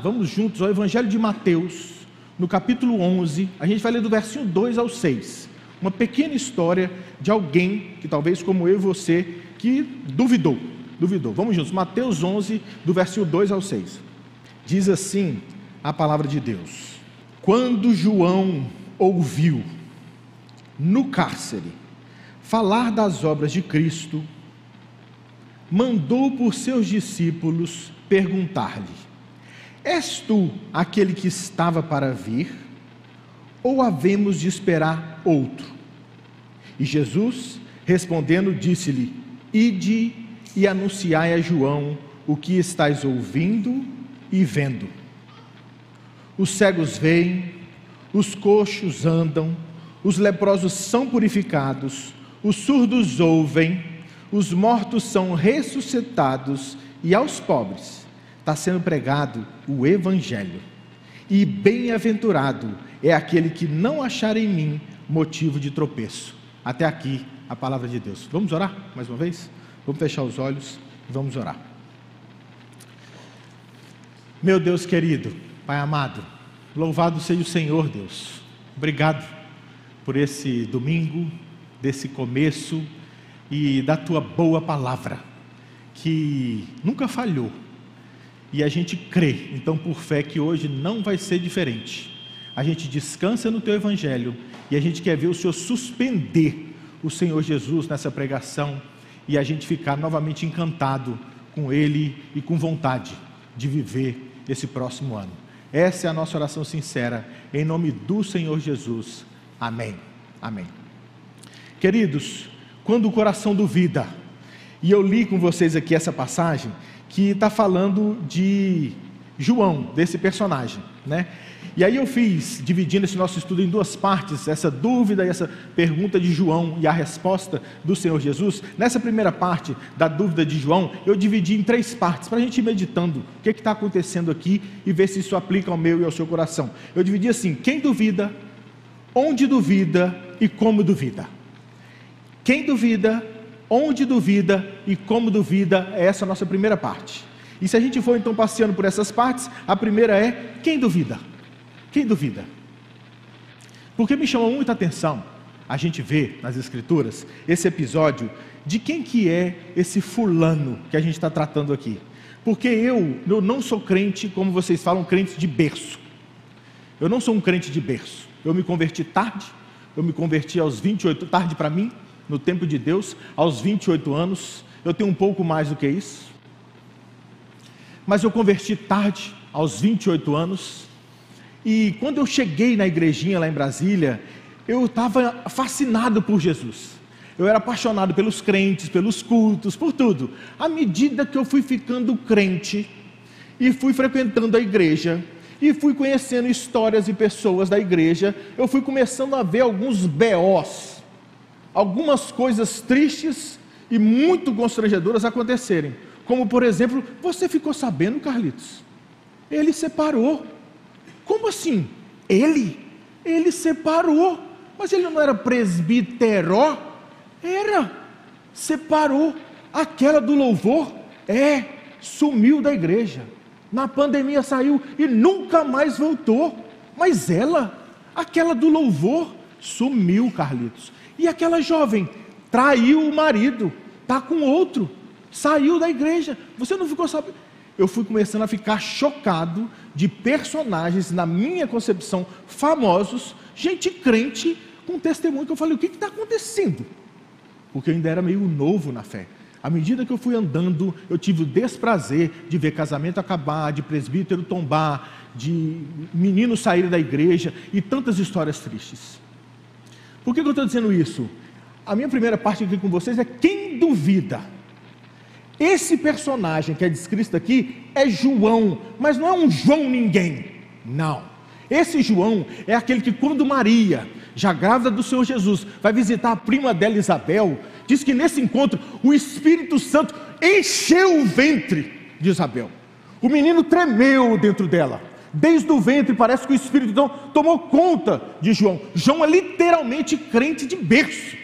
Vamos juntos ao Evangelho de Mateus, no capítulo 11, a gente vai ler do versinho 2 ao 6. Uma pequena história de alguém que talvez como eu e você, que duvidou, duvidou. Vamos juntos, Mateus 11, do versinho 2 ao 6. Diz assim a palavra de Deus: Quando João ouviu no cárcere falar das obras de Cristo, mandou por seus discípulos perguntar-lhe: És tu aquele que estava para vir? Ou havemos de esperar outro? E Jesus, respondendo, disse-lhe: Ide e anunciai a João o que estáis ouvindo e vendo. Os cegos veem, os coxos andam, os leprosos são purificados, os surdos ouvem, os mortos são ressuscitados, e aos pobres está sendo pregado o Evangelho. E bem-aventurado é aquele que não achar em mim motivo de tropeço. Até aqui a palavra de Deus. Vamos orar mais uma vez? Vamos fechar os olhos e vamos orar. Meu Deus querido, Pai amado, louvado seja o Senhor, Deus. Obrigado por esse domingo, desse começo e da tua boa palavra, que nunca falhou e a gente crê, então, por fé, que hoje não vai ser diferente. A gente descansa no teu evangelho e a gente quer ver o Senhor suspender o Senhor Jesus nessa pregação e a gente ficar novamente encantado com Ele e com vontade de viver esse próximo ano. Essa é a nossa oração sincera, em nome do Senhor Jesus. Amém. Amém. Queridos, quando o coração duvida, e eu li com vocês aqui essa passagem, que está falando de João, desse personagem, né? E aí eu fiz, dividindo esse nosso estudo em duas partes, essa dúvida e essa pergunta de João e a resposta do Senhor Jesus. Nessa primeira parte da dúvida de João, eu dividi em três partes, para a gente ir meditando o que está acontecendo aqui e ver se isso aplica ao meu e ao seu coração. Eu dividi assim: quem duvida, onde duvida e como duvida. Quem duvida, onde duvida e como duvida, é essa a nossa primeira parte. E se a gente for então passeando por essas partes, a primeira é quem duvida? Quem duvida? Porque me chamou muita atenção a gente vê nas escrituras esse episódio de quem que é esse fulano que a gente está tratando aqui. Porque eu, eu não sou crente, como vocês falam, crente de berço. Eu não sou um crente de berço. Eu me converti tarde, eu me converti aos 28, tarde para mim, no tempo de Deus, aos 28 anos. Eu tenho um pouco mais do que isso. Mas eu converti tarde, aos 28 anos. E quando eu cheguei na igrejinha lá em Brasília, eu estava fascinado por Jesus. Eu era apaixonado pelos crentes, pelos cultos, por tudo. À medida que eu fui ficando crente e fui frequentando a igreja, e fui conhecendo histórias e pessoas da igreja, eu fui começando a ver alguns BOs algumas coisas tristes e muito constrangedoras acontecerem. Como, por exemplo, você ficou sabendo, Carlitos? Ele separou. Como assim? Ele? Ele separou. Mas ele não era presbiteró? Era. Separou. Aquela do louvor? É. Sumiu da igreja. Na pandemia saiu e nunca mais voltou. Mas ela, aquela do louvor, sumiu, Carlitos. E aquela jovem traiu o marido, está com outro, saiu da igreja. Você não ficou sabendo? Eu fui começando a ficar chocado de personagens, na minha concepção, famosos, gente crente, com testemunho que eu falei: o que está acontecendo? Porque eu ainda era meio novo na fé. À medida que eu fui andando, eu tive o desprazer de ver casamento acabar, de presbítero tombar, de meninos saírem da igreja e tantas histórias tristes. Por que, eu estou dizendo isso? A minha primeira parte aqui com vocês é quem duvida. Esse personagem que é descrito aqui é João, mas não é um João ninguém. Não. Esse João é aquele que, quando Maria, já grávida do Senhor Jesus, vai visitar a prima dela Isabel, diz que nesse encontro o Espírito Santo encheu o ventre de Isabel. O menino tremeu dentro dela. Desde o ventre, parece que o Espírito então tomou conta de João. João é literalmente crente de berço.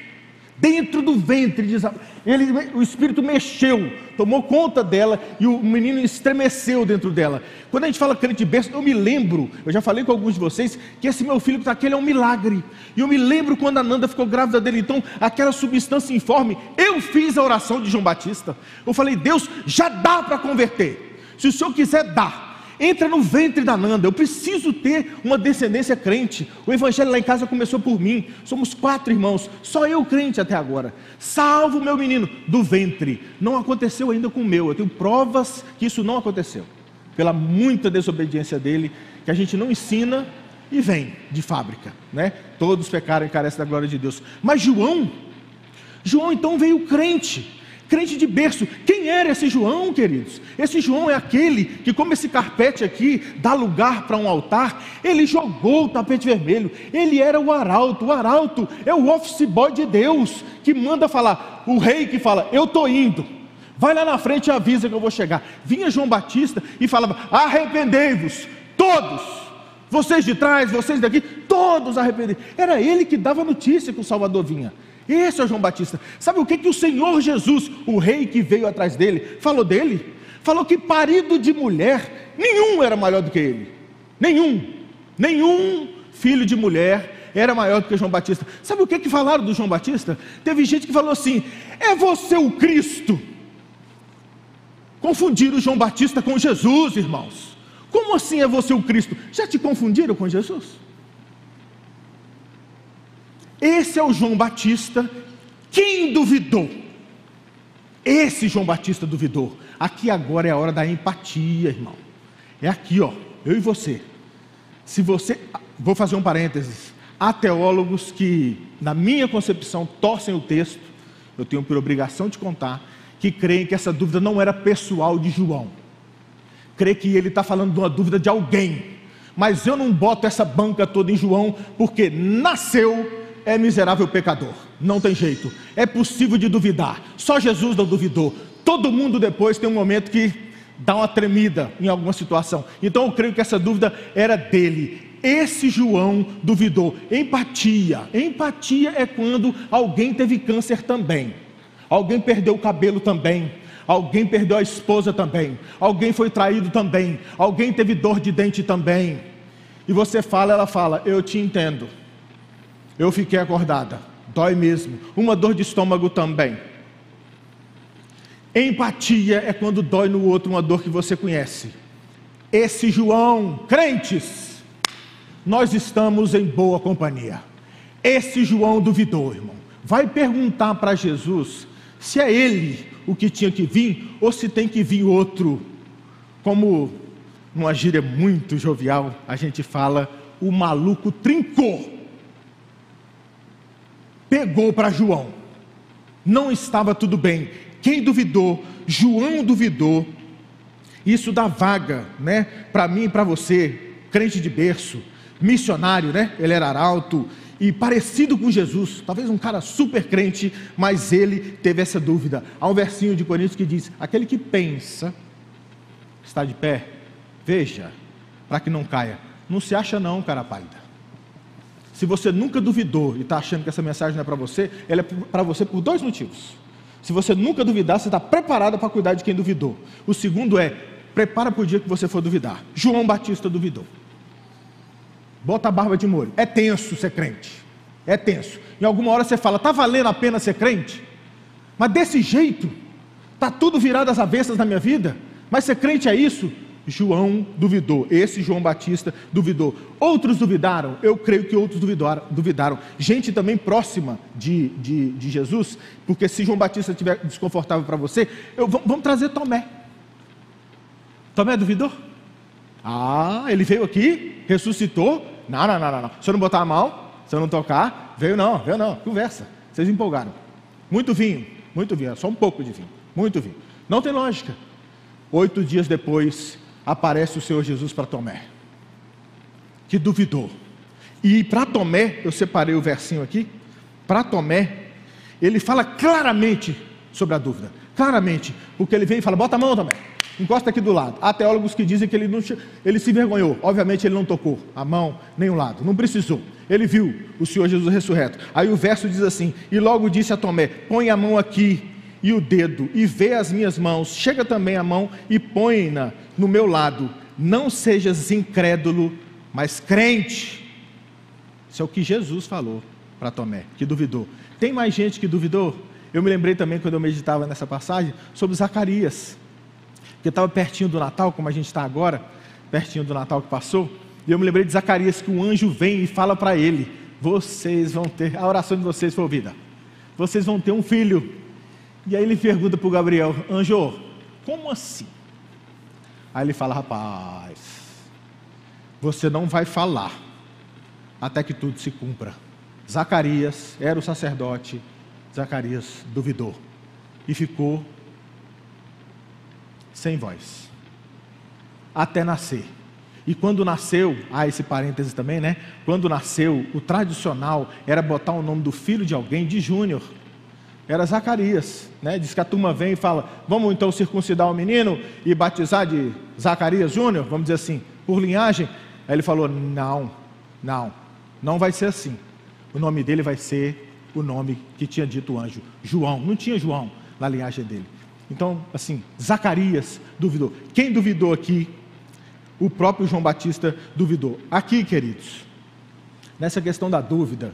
dentro do ventre de. Ele, o espírito mexeu, tomou conta dela e o menino estremeceu dentro dela. Quando a gente fala crente berço, eu me lembro, eu já falei com alguns de vocês, que esse meu filho que está aqui é um milagre. E eu me lembro quando a Nanda ficou grávida dele, então, aquela substância informe, eu fiz a oração de João Batista. Eu falei, Deus, já dá para converter. Se o Senhor quiser, dá entra no ventre da Nanda. Eu preciso ter uma descendência crente. O evangelho lá em casa começou por mim. Somos quatro irmãos, só eu crente até agora. Salvo meu menino do ventre. Não aconteceu ainda com o meu. Eu tenho provas que isso não aconteceu. Pela muita desobediência dele, que a gente não ensina e vem de fábrica, né? Todos pecaram e carecem da glória de Deus. Mas João, João então veio crente crente de berço. Quem era esse João, queridos? Esse João é aquele que, como esse carpete aqui dá lugar para um altar, ele jogou o tapete vermelho. Ele era o arauto. O arauto é o office boy de Deus que manda falar. O rei que fala: Eu estou indo. Vai lá na frente e avisa que eu vou chegar. Vinha João Batista e falava: Arrependei-vos, todos. Vocês de trás, vocês daqui, todos arrependidos. Era ele que dava notícia que o Salvador vinha. Esse é o João Batista. Sabe o que, que o Senhor Jesus, o rei que veio atrás dele, falou dele? Falou que parido de mulher, nenhum era maior do que ele. Nenhum. Nenhum filho de mulher era maior do que João Batista. Sabe o que, que falaram do João Batista? Teve gente que falou assim: é você o Cristo. Confundiram João Batista com Jesus, irmãos. Como assim é você o Cristo? Já te confundiram com Jesus? Esse é o João Batista. Quem duvidou? Esse João Batista duvidou. Aqui agora é a hora da empatia, irmão. É aqui, ó, eu e você. Se você, vou fazer um parênteses. Há teólogos que, na minha concepção, torcem o texto. Eu tenho por obrigação de contar que creem que essa dúvida não era pessoal de João. Crê que ele está falando de uma dúvida de alguém. Mas eu não boto essa banca toda em João, porque nasceu é miserável pecador, não tem jeito, é possível de duvidar, só Jesus não duvidou. Todo mundo depois tem um momento que dá uma tremida em alguma situação. Então eu creio que essa dúvida era dele. Esse João duvidou. Empatia. Empatia é quando alguém teve câncer também. Alguém perdeu o cabelo também. Alguém perdeu a esposa também. Alguém foi traído também. Alguém teve dor de dente também. E você fala, ela fala: Eu te entendo. Eu fiquei acordada, dói mesmo. Uma dor de estômago também. Empatia é quando dói no outro uma dor que você conhece. Esse João, crentes, nós estamos em boa companhia. Esse João duvidou, irmão. Vai perguntar para Jesus se é ele o que tinha que vir ou se tem que vir outro. Como numa gíria muito jovial, a gente fala, o maluco trincou pegou para João. Não estava tudo bem. Quem duvidou? João duvidou. Isso dá vaga, né? Para mim e para você, crente de berço, missionário, né? Ele era alto e parecido com Jesus, talvez um cara super crente, mas ele teve essa dúvida. Há um versinho de Coríntios que diz: aquele que pensa está de pé, veja, para que não caia. Não se acha não, cara pálida. Se você nunca duvidou e está achando que essa mensagem não é para você, ela é para você por dois motivos. Se você nunca duvidar, você está preparado para cuidar de quem duvidou. O segundo é, prepara para o dia que você for duvidar. João Batista duvidou. Bota a barba de molho. É tenso ser crente. É tenso. Em alguma hora você fala, está valendo a pena ser crente? Mas desse jeito, está tudo virado às avessas na minha vida? Mas ser crente é isso? João duvidou, esse João Batista duvidou. Outros duvidaram, eu creio que outros duvidaram. duvidaram. Gente também próxima de, de, de Jesus, porque se João Batista estiver desconfortável para você, eu, vamos trazer Tomé. Tomé duvidou? Ah, ele veio aqui, ressuscitou. Não, não, não, não, não. Se eu não botar a mão, se eu não tocar, veio não, veio não. Conversa. Vocês empolgaram. Muito vinho, muito vinho, só um pouco de vinho, muito vinho. Não tem lógica. Oito dias depois, aparece o Senhor Jesus para Tomé, que duvidou. E para Tomé, eu separei o versinho aqui, para Tomé, ele fala claramente sobre a dúvida, claramente, porque ele vem e fala: bota a mão, Tomé, Encosta aqui do lado. Há teólogos que dizem que ele, não, ele se envergonhou. Obviamente ele não tocou a mão nem o lado. Não precisou. Ele viu o Senhor Jesus ressurreto. Aí o verso diz assim: E logo disse a Tomé: Põe a mão aqui e o dedo, e vê as minhas mãos. Chega também a mão e põe-na no meu lado. Não sejas incrédulo, mas crente. Isso é o que Jesus falou para Tomé, que duvidou. Tem mais gente que duvidou? Eu me lembrei também, quando eu meditava nessa passagem, sobre Zacarias que estava pertinho do Natal, como a gente está agora, pertinho do Natal que passou, e eu me lembrei de Zacarias que um anjo vem e fala para ele: Vocês vão ter, a oração de vocês foi ouvida, vocês vão ter um filho. E aí ele pergunta para o Gabriel: Anjo, como assim? Aí ele fala: Rapaz, você não vai falar até que tudo se cumpra. Zacarias era o sacerdote, Zacarias duvidou e ficou sem voz, até nascer. E quando nasceu, ah, esse parêntese também, né? Quando nasceu, o tradicional era botar o nome do filho de alguém de Júnior. Era Zacarias, né? Diz que a turma vem e fala: Vamos então circuncidar o menino e batizar de Zacarias Júnior, vamos dizer assim, por linhagem. Aí ele falou: Não, não, não vai ser assim. O nome dele vai ser o nome que tinha dito o anjo, João. Não tinha João na linhagem dele. Então, assim, Zacarias duvidou. Quem duvidou aqui? O próprio João Batista duvidou. Aqui, queridos, nessa questão da dúvida,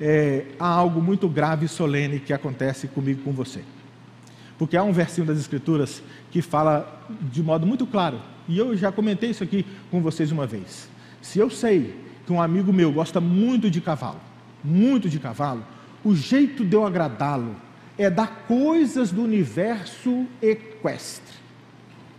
é, há algo muito grave e solene que acontece comigo com você. Porque há um versinho das Escrituras que fala de modo muito claro, e eu já comentei isso aqui com vocês uma vez. Se eu sei que um amigo meu gosta muito de cavalo, muito de cavalo, o jeito de eu agradá-lo é dar coisas do universo equestre.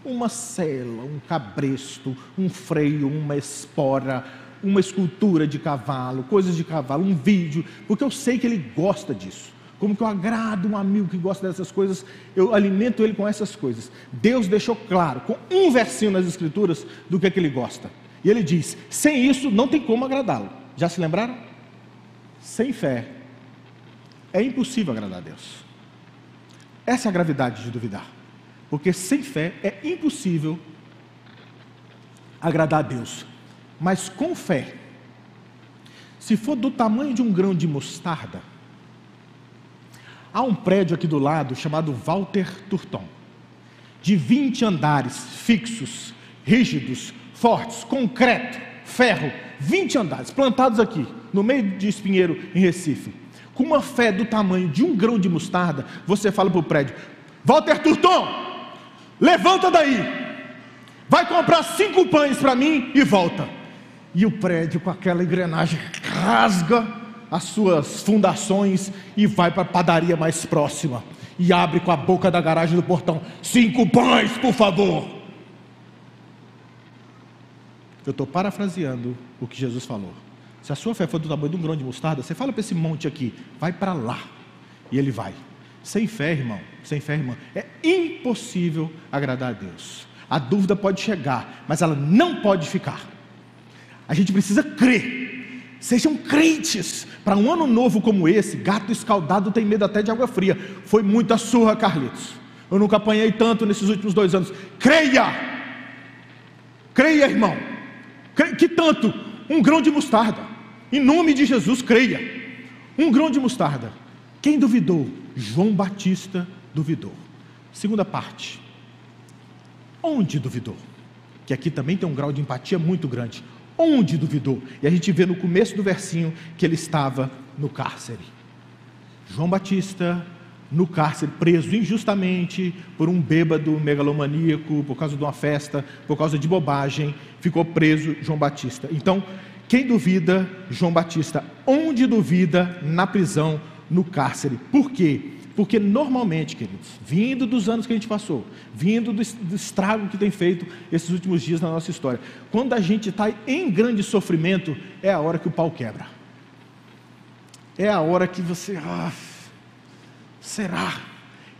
Uma cela, um cabresto, um freio, uma espora, uma escultura de cavalo, coisas de cavalo, um vídeo, porque eu sei que ele gosta disso. Como que eu agrado um amigo que gosta dessas coisas, eu alimento ele com essas coisas. Deus deixou claro, com um versinho nas Escrituras, do que é que ele gosta. E ele diz: sem isso não tem como agradá-lo. Já se lembraram? Sem fé é impossível agradar a Deus. Essa é a gravidade de duvidar. Porque sem fé é impossível agradar a Deus. Mas com fé, se for do tamanho de um grão de mostarda, há um prédio aqui do lado chamado Walter Turton, de 20 andares fixos, rígidos, fortes, concreto, ferro, 20 andares, plantados aqui, no meio de Espinheiro, em Recife com uma fé do tamanho de um grão de mostarda, você fala para o prédio: Walter Turton, levanta daí, vai comprar cinco pães para mim e volta. E o prédio, com aquela engrenagem, rasga as suas fundações e vai para a padaria mais próxima. E abre com a boca da garagem do portão: cinco pães, por favor. Eu estou parafraseando o que Jesus falou. Se a sua fé for do tamanho de um grão de mostarda, você fala para esse monte aqui, vai para lá. E ele vai. Sem fé, irmão, sem fé, irmã, é impossível agradar a Deus. A dúvida pode chegar, mas ela não pode ficar. A gente precisa crer. Sejam crentes. Para um ano novo como esse, gato escaldado tem medo até de água fria. Foi muita surra, Carlitos. Eu nunca apanhei tanto nesses últimos dois anos. Creia! Creia, irmão. Que tanto? Um grão de mostarda. Em nome de Jesus, creia. Um grão de mostarda. Quem duvidou? João Batista duvidou. Segunda parte. Onde duvidou? Que aqui também tem um grau de empatia muito grande. Onde duvidou? E a gente vê no começo do versinho que ele estava no cárcere. João Batista no cárcere, preso injustamente por um bêbado megalomaníaco, por causa de uma festa, por causa de bobagem, ficou preso João Batista. Então, quem duvida, João Batista. Onde duvida? Na prisão, no cárcere. Por quê? Porque normalmente, queridos, vindo dos anos que a gente passou, vindo do, estrago que tem feito esses últimos dias na nossa história, quando a gente está em grande sofrimento, é a hora que o pau quebra. É a hora que você. Ah, será?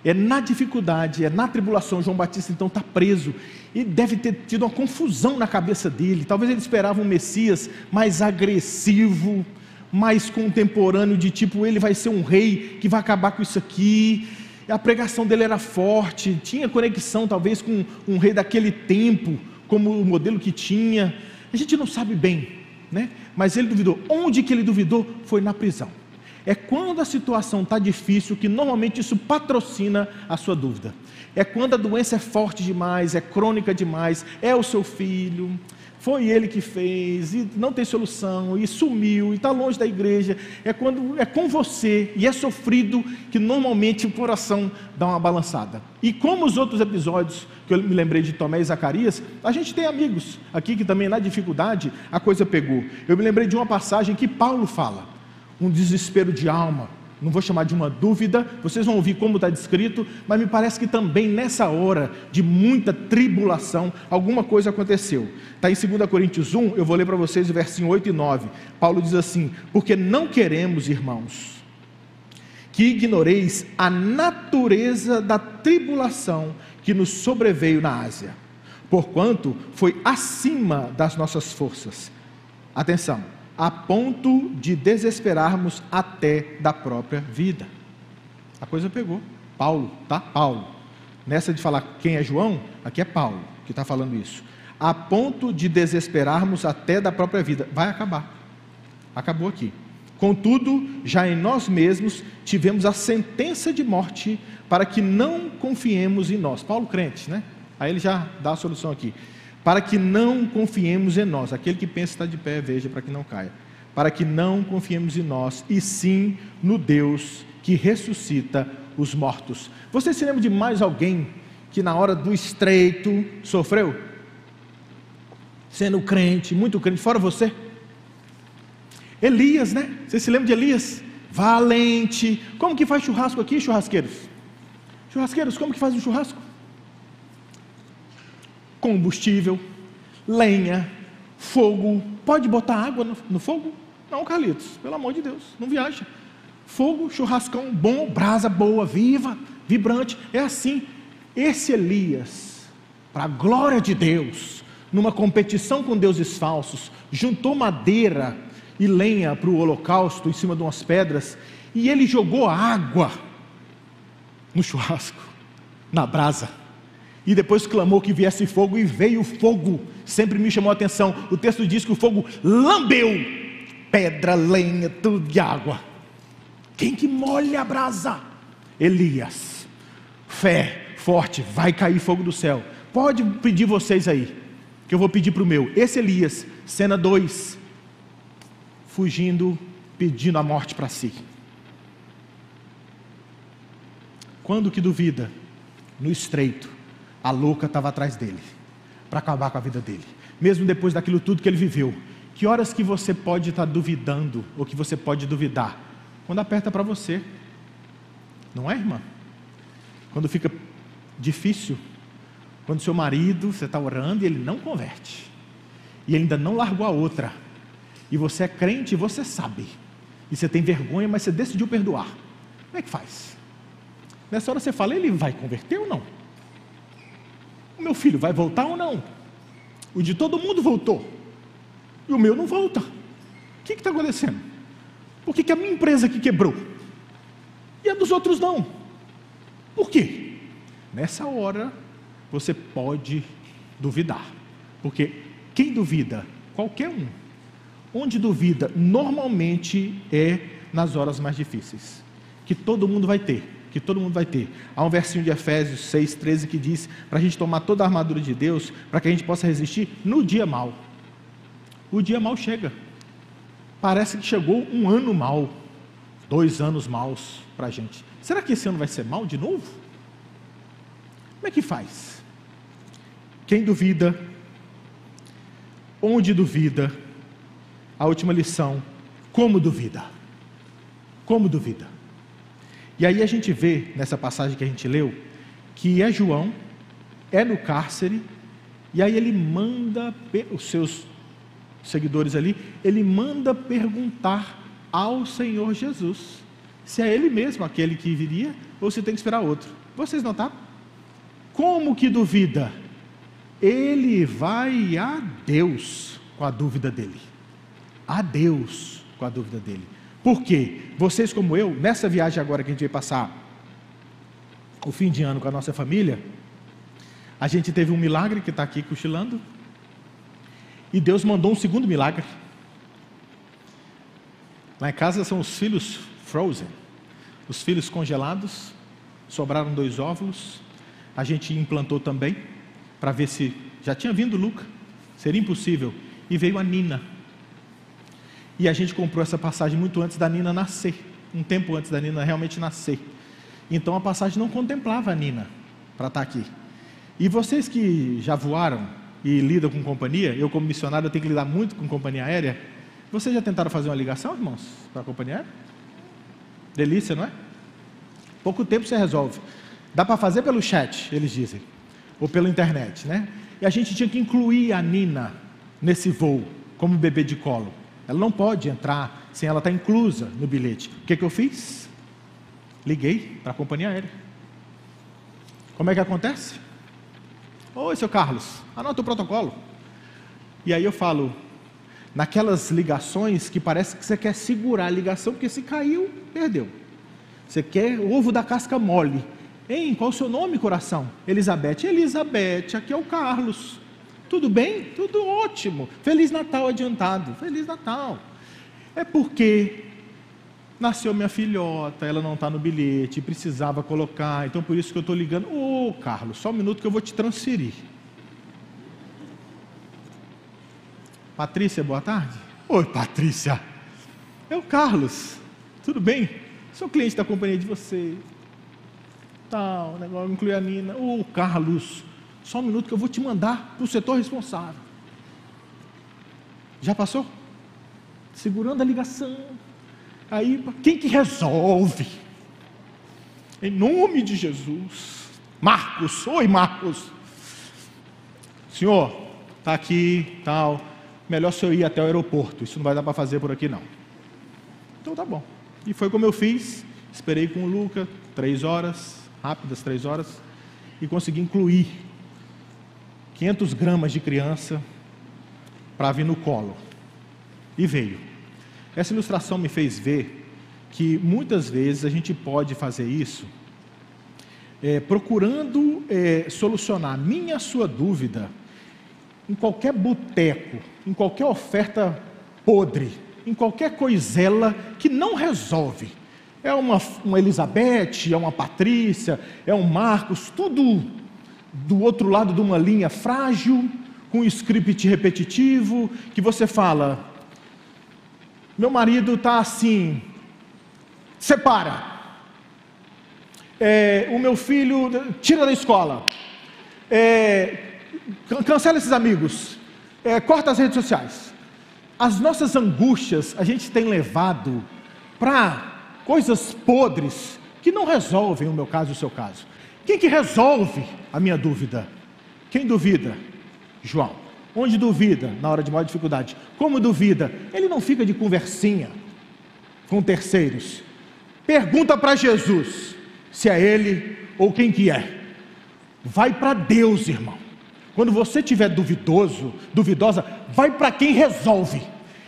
É na dificuldade, é na tribulação. João Batista então está preso e deve ter tido uma confusão na cabeça dele. Talvez ele esperava um Messias mais agressivo, mais contemporâneo, de tipo, ele vai ser um rei que vai acabar com isso aqui. a pregação dele era forte, tinha conexão talvez com um rei daquele tempo, como o modelo que tinha. A gente não sabe bem, né? Mas ele duvidou. Onde que ele duvidou? Foi na prisão. É quando a situação está difícil que normalmente isso patrocina a sua dúvida. É quando a doença é forte demais, é crônica demais, é o seu filho, foi ele que fez, e não tem solução, e sumiu, e está longe da igreja. É quando é com você e é sofrido que normalmente o coração dá uma balançada. E como os outros episódios que eu me lembrei de Tomé e Zacarias, a gente tem amigos aqui que também na dificuldade a coisa pegou. Eu me lembrei de uma passagem que Paulo fala, um desespero de alma, não vou chamar de uma dúvida, vocês vão ouvir como está descrito, mas me parece que também nessa hora de muita tribulação, alguma coisa aconteceu. Está em 2 Coríntios 1, eu vou ler para vocês o versinho 8 e 9. Paulo diz assim: Porque não queremos, irmãos, que ignoreis a natureza da tribulação que nos sobreveio na Ásia, porquanto foi acima das nossas forças. Atenção a ponto de desesperarmos até da própria vida. A coisa pegou. Paulo, tá? Paulo. Nessa de falar quem é João, aqui é Paulo que está falando isso. A ponto de desesperarmos até da própria vida. Vai acabar. Acabou aqui. Contudo, já em nós mesmos tivemos a sentença de morte para que não confiemos em nós. Paulo crente, né? Aí ele já dá a solução aqui para que não confiemos em nós. Aquele que pensa estar de pé, veja para que não caia. Para que não confiemos em nós, e sim no Deus que ressuscita os mortos. Você se lembra de mais alguém que na hora do estreito sofreu? Sendo crente, muito crente, fora você? Elias, né? Você se lembra de Elias? Valente. Como que faz churrasco aqui, churrasqueiros? Churrasqueiros, como que faz um churrasco? Combustível, lenha, fogo. Pode botar água no, no fogo? Não, Carlitos, pelo amor de Deus, não viaja. Fogo, churrascão bom, brasa boa, viva, vibrante. É assim. Esse Elias, para a glória de Deus, numa competição com deuses falsos, juntou madeira e lenha para o holocausto em cima de umas pedras, e ele jogou água no churrasco, na brasa e depois clamou que viesse fogo e veio fogo. Sempre me chamou a atenção. O texto diz que o fogo lambeu pedra, lenha, tudo de água. Quem que molha a brasa? Elias. Fé forte, vai cair fogo do céu. Pode pedir vocês aí, que eu vou pedir para o meu. Esse Elias, cena 2, fugindo, pedindo a morte para si. Quando que duvida? No estreito a louca estava atrás dele, para acabar com a vida dele, mesmo depois daquilo tudo que ele viveu. Que horas que você pode estar tá duvidando, ou que você pode duvidar? Quando aperta para você, não é, irmã? Quando fica difícil, quando seu marido, você está orando e ele não converte, e ele ainda não largou a outra, e você é crente e você sabe, e você tem vergonha, mas você decidiu perdoar. Como é que faz? Nessa hora você fala, ele vai converter ou não? O meu filho vai voltar ou não? O de todo mundo voltou. E o meu não volta. O que está acontecendo? Por que, que a minha empresa aqui quebrou? E a dos outros não? Por quê? Nessa hora, você pode duvidar. Porque quem duvida? Qualquer um. Onde duvida, normalmente é nas horas mais difíceis. Que todo mundo vai ter que todo mundo vai ter. Há um versinho de Efésios 6, 13 que diz para a gente tomar toda a armadura de Deus, para que a gente possa resistir no dia mal. O dia mal chega. Parece que chegou um ano mal, dois anos maus para a gente. Será que esse ano vai ser mal de novo? Como é que faz? Quem duvida, onde duvida, a última lição, como duvida? Como duvida? E aí a gente vê nessa passagem que a gente leu que é João, é no cárcere, e aí ele manda os seus seguidores ali, ele manda perguntar ao Senhor Jesus se é ele mesmo aquele que viria ou se tem que esperar outro. Vocês notaram? Como que duvida? Ele vai a Deus com a dúvida dele. A Deus com a dúvida dele. Por quê? Vocês, como eu, nessa viagem agora que a gente vai passar o fim de ano com a nossa família, a gente teve um milagre que está aqui cochilando, e Deus mandou um segundo milagre. Lá em casa são os filhos frozen, os filhos congelados, sobraram dois óvulos, a gente implantou também, para ver se já tinha vindo Luca, seria impossível, e veio a Nina. E a gente comprou essa passagem muito antes da Nina nascer, um tempo antes da Nina realmente nascer. Então a passagem não contemplava a Nina para estar tá aqui. E vocês que já voaram e lidam com companhia, eu como missionário eu tenho que lidar muito com companhia aérea. Vocês já tentaram fazer uma ligação, irmãos, para a companhia aérea? Delícia, não é? Pouco tempo você resolve. Dá para fazer pelo chat, eles dizem, ou pela internet, né? E a gente tinha que incluir a Nina nesse voo como bebê de colo. Ela não pode entrar sem ela estar inclusa no bilhete. O que, que eu fiz? Liguei para a companhia aérea. Como é que acontece? Oi, seu Carlos, anota o protocolo. E aí eu falo, naquelas ligações que parece que você quer segurar a ligação, porque se caiu, perdeu. Você quer ovo da casca mole. Hein, qual o seu nome, coração? Elizabeth. Elizabeth, aqui é o Carlos. Tudo bem? Tudo ótimo. Feliz Natal adiantado. Feliz Natal. É porque nasceu minha filhota, ela não está no bilhete, precisava colocar, então por isso que eu estou ligando. Ô oh, Carlos, só um minuto que eu vou te transferir. Patrícia, boa tarde. Oi, Patrícia. É o Carlos. Tudo bem? Sou cliente da companhia de você. Tal, negócio, inclui a Nina. Ô oh, Carlos, só um minuto que eu vou te mandar para o setor responsável. Já passou? Segurando a ligação. Aí, quem que resolve? Em nome de Jesus. Marcos, oi Marcos. Senhor, está aqui, tal. Melhor se eu ir até o aeroporto. Isso não vai dar para fazer por aqui não. Então tá bom. E foi como eu fiz. Esperei com o Luca, três horas, rápidas três horas, e consegui incluir 500 gramas de criança para vir no colo. E veio. Essa ilustração me fez ver que muitas vezes a gente pode fazer isso é, procurando é, solucionar minha sua dúvida em qualquer boteco, em qualquer oferta podre, em qualquer coisela que não resolve. É uma, uma Elizabeth, é uma Patrícia, é um Marcos, tudo do outro lado de uma linha frágil, com um script repetitivo, que você fala, meu marido está assim, separa. É, o meu filho tira da escola. É, cancela esses amigos. É, corta as redes sociais. As nossas angústias a gente tem levado para coisas podres que não resolvem o meu caso e o seu caso. Quem que resolve a minha dúvida? Quem duvida? João. Onde duvida? Na hora de maior dificuldade. Como duvida? Ele não fica de conversinha com terceiros. Pergunta para Jesus se é ele ou quem que é. Vai para Deus, irmão. Quando você estiver duvidoso, duvidosa, vai para quem resolve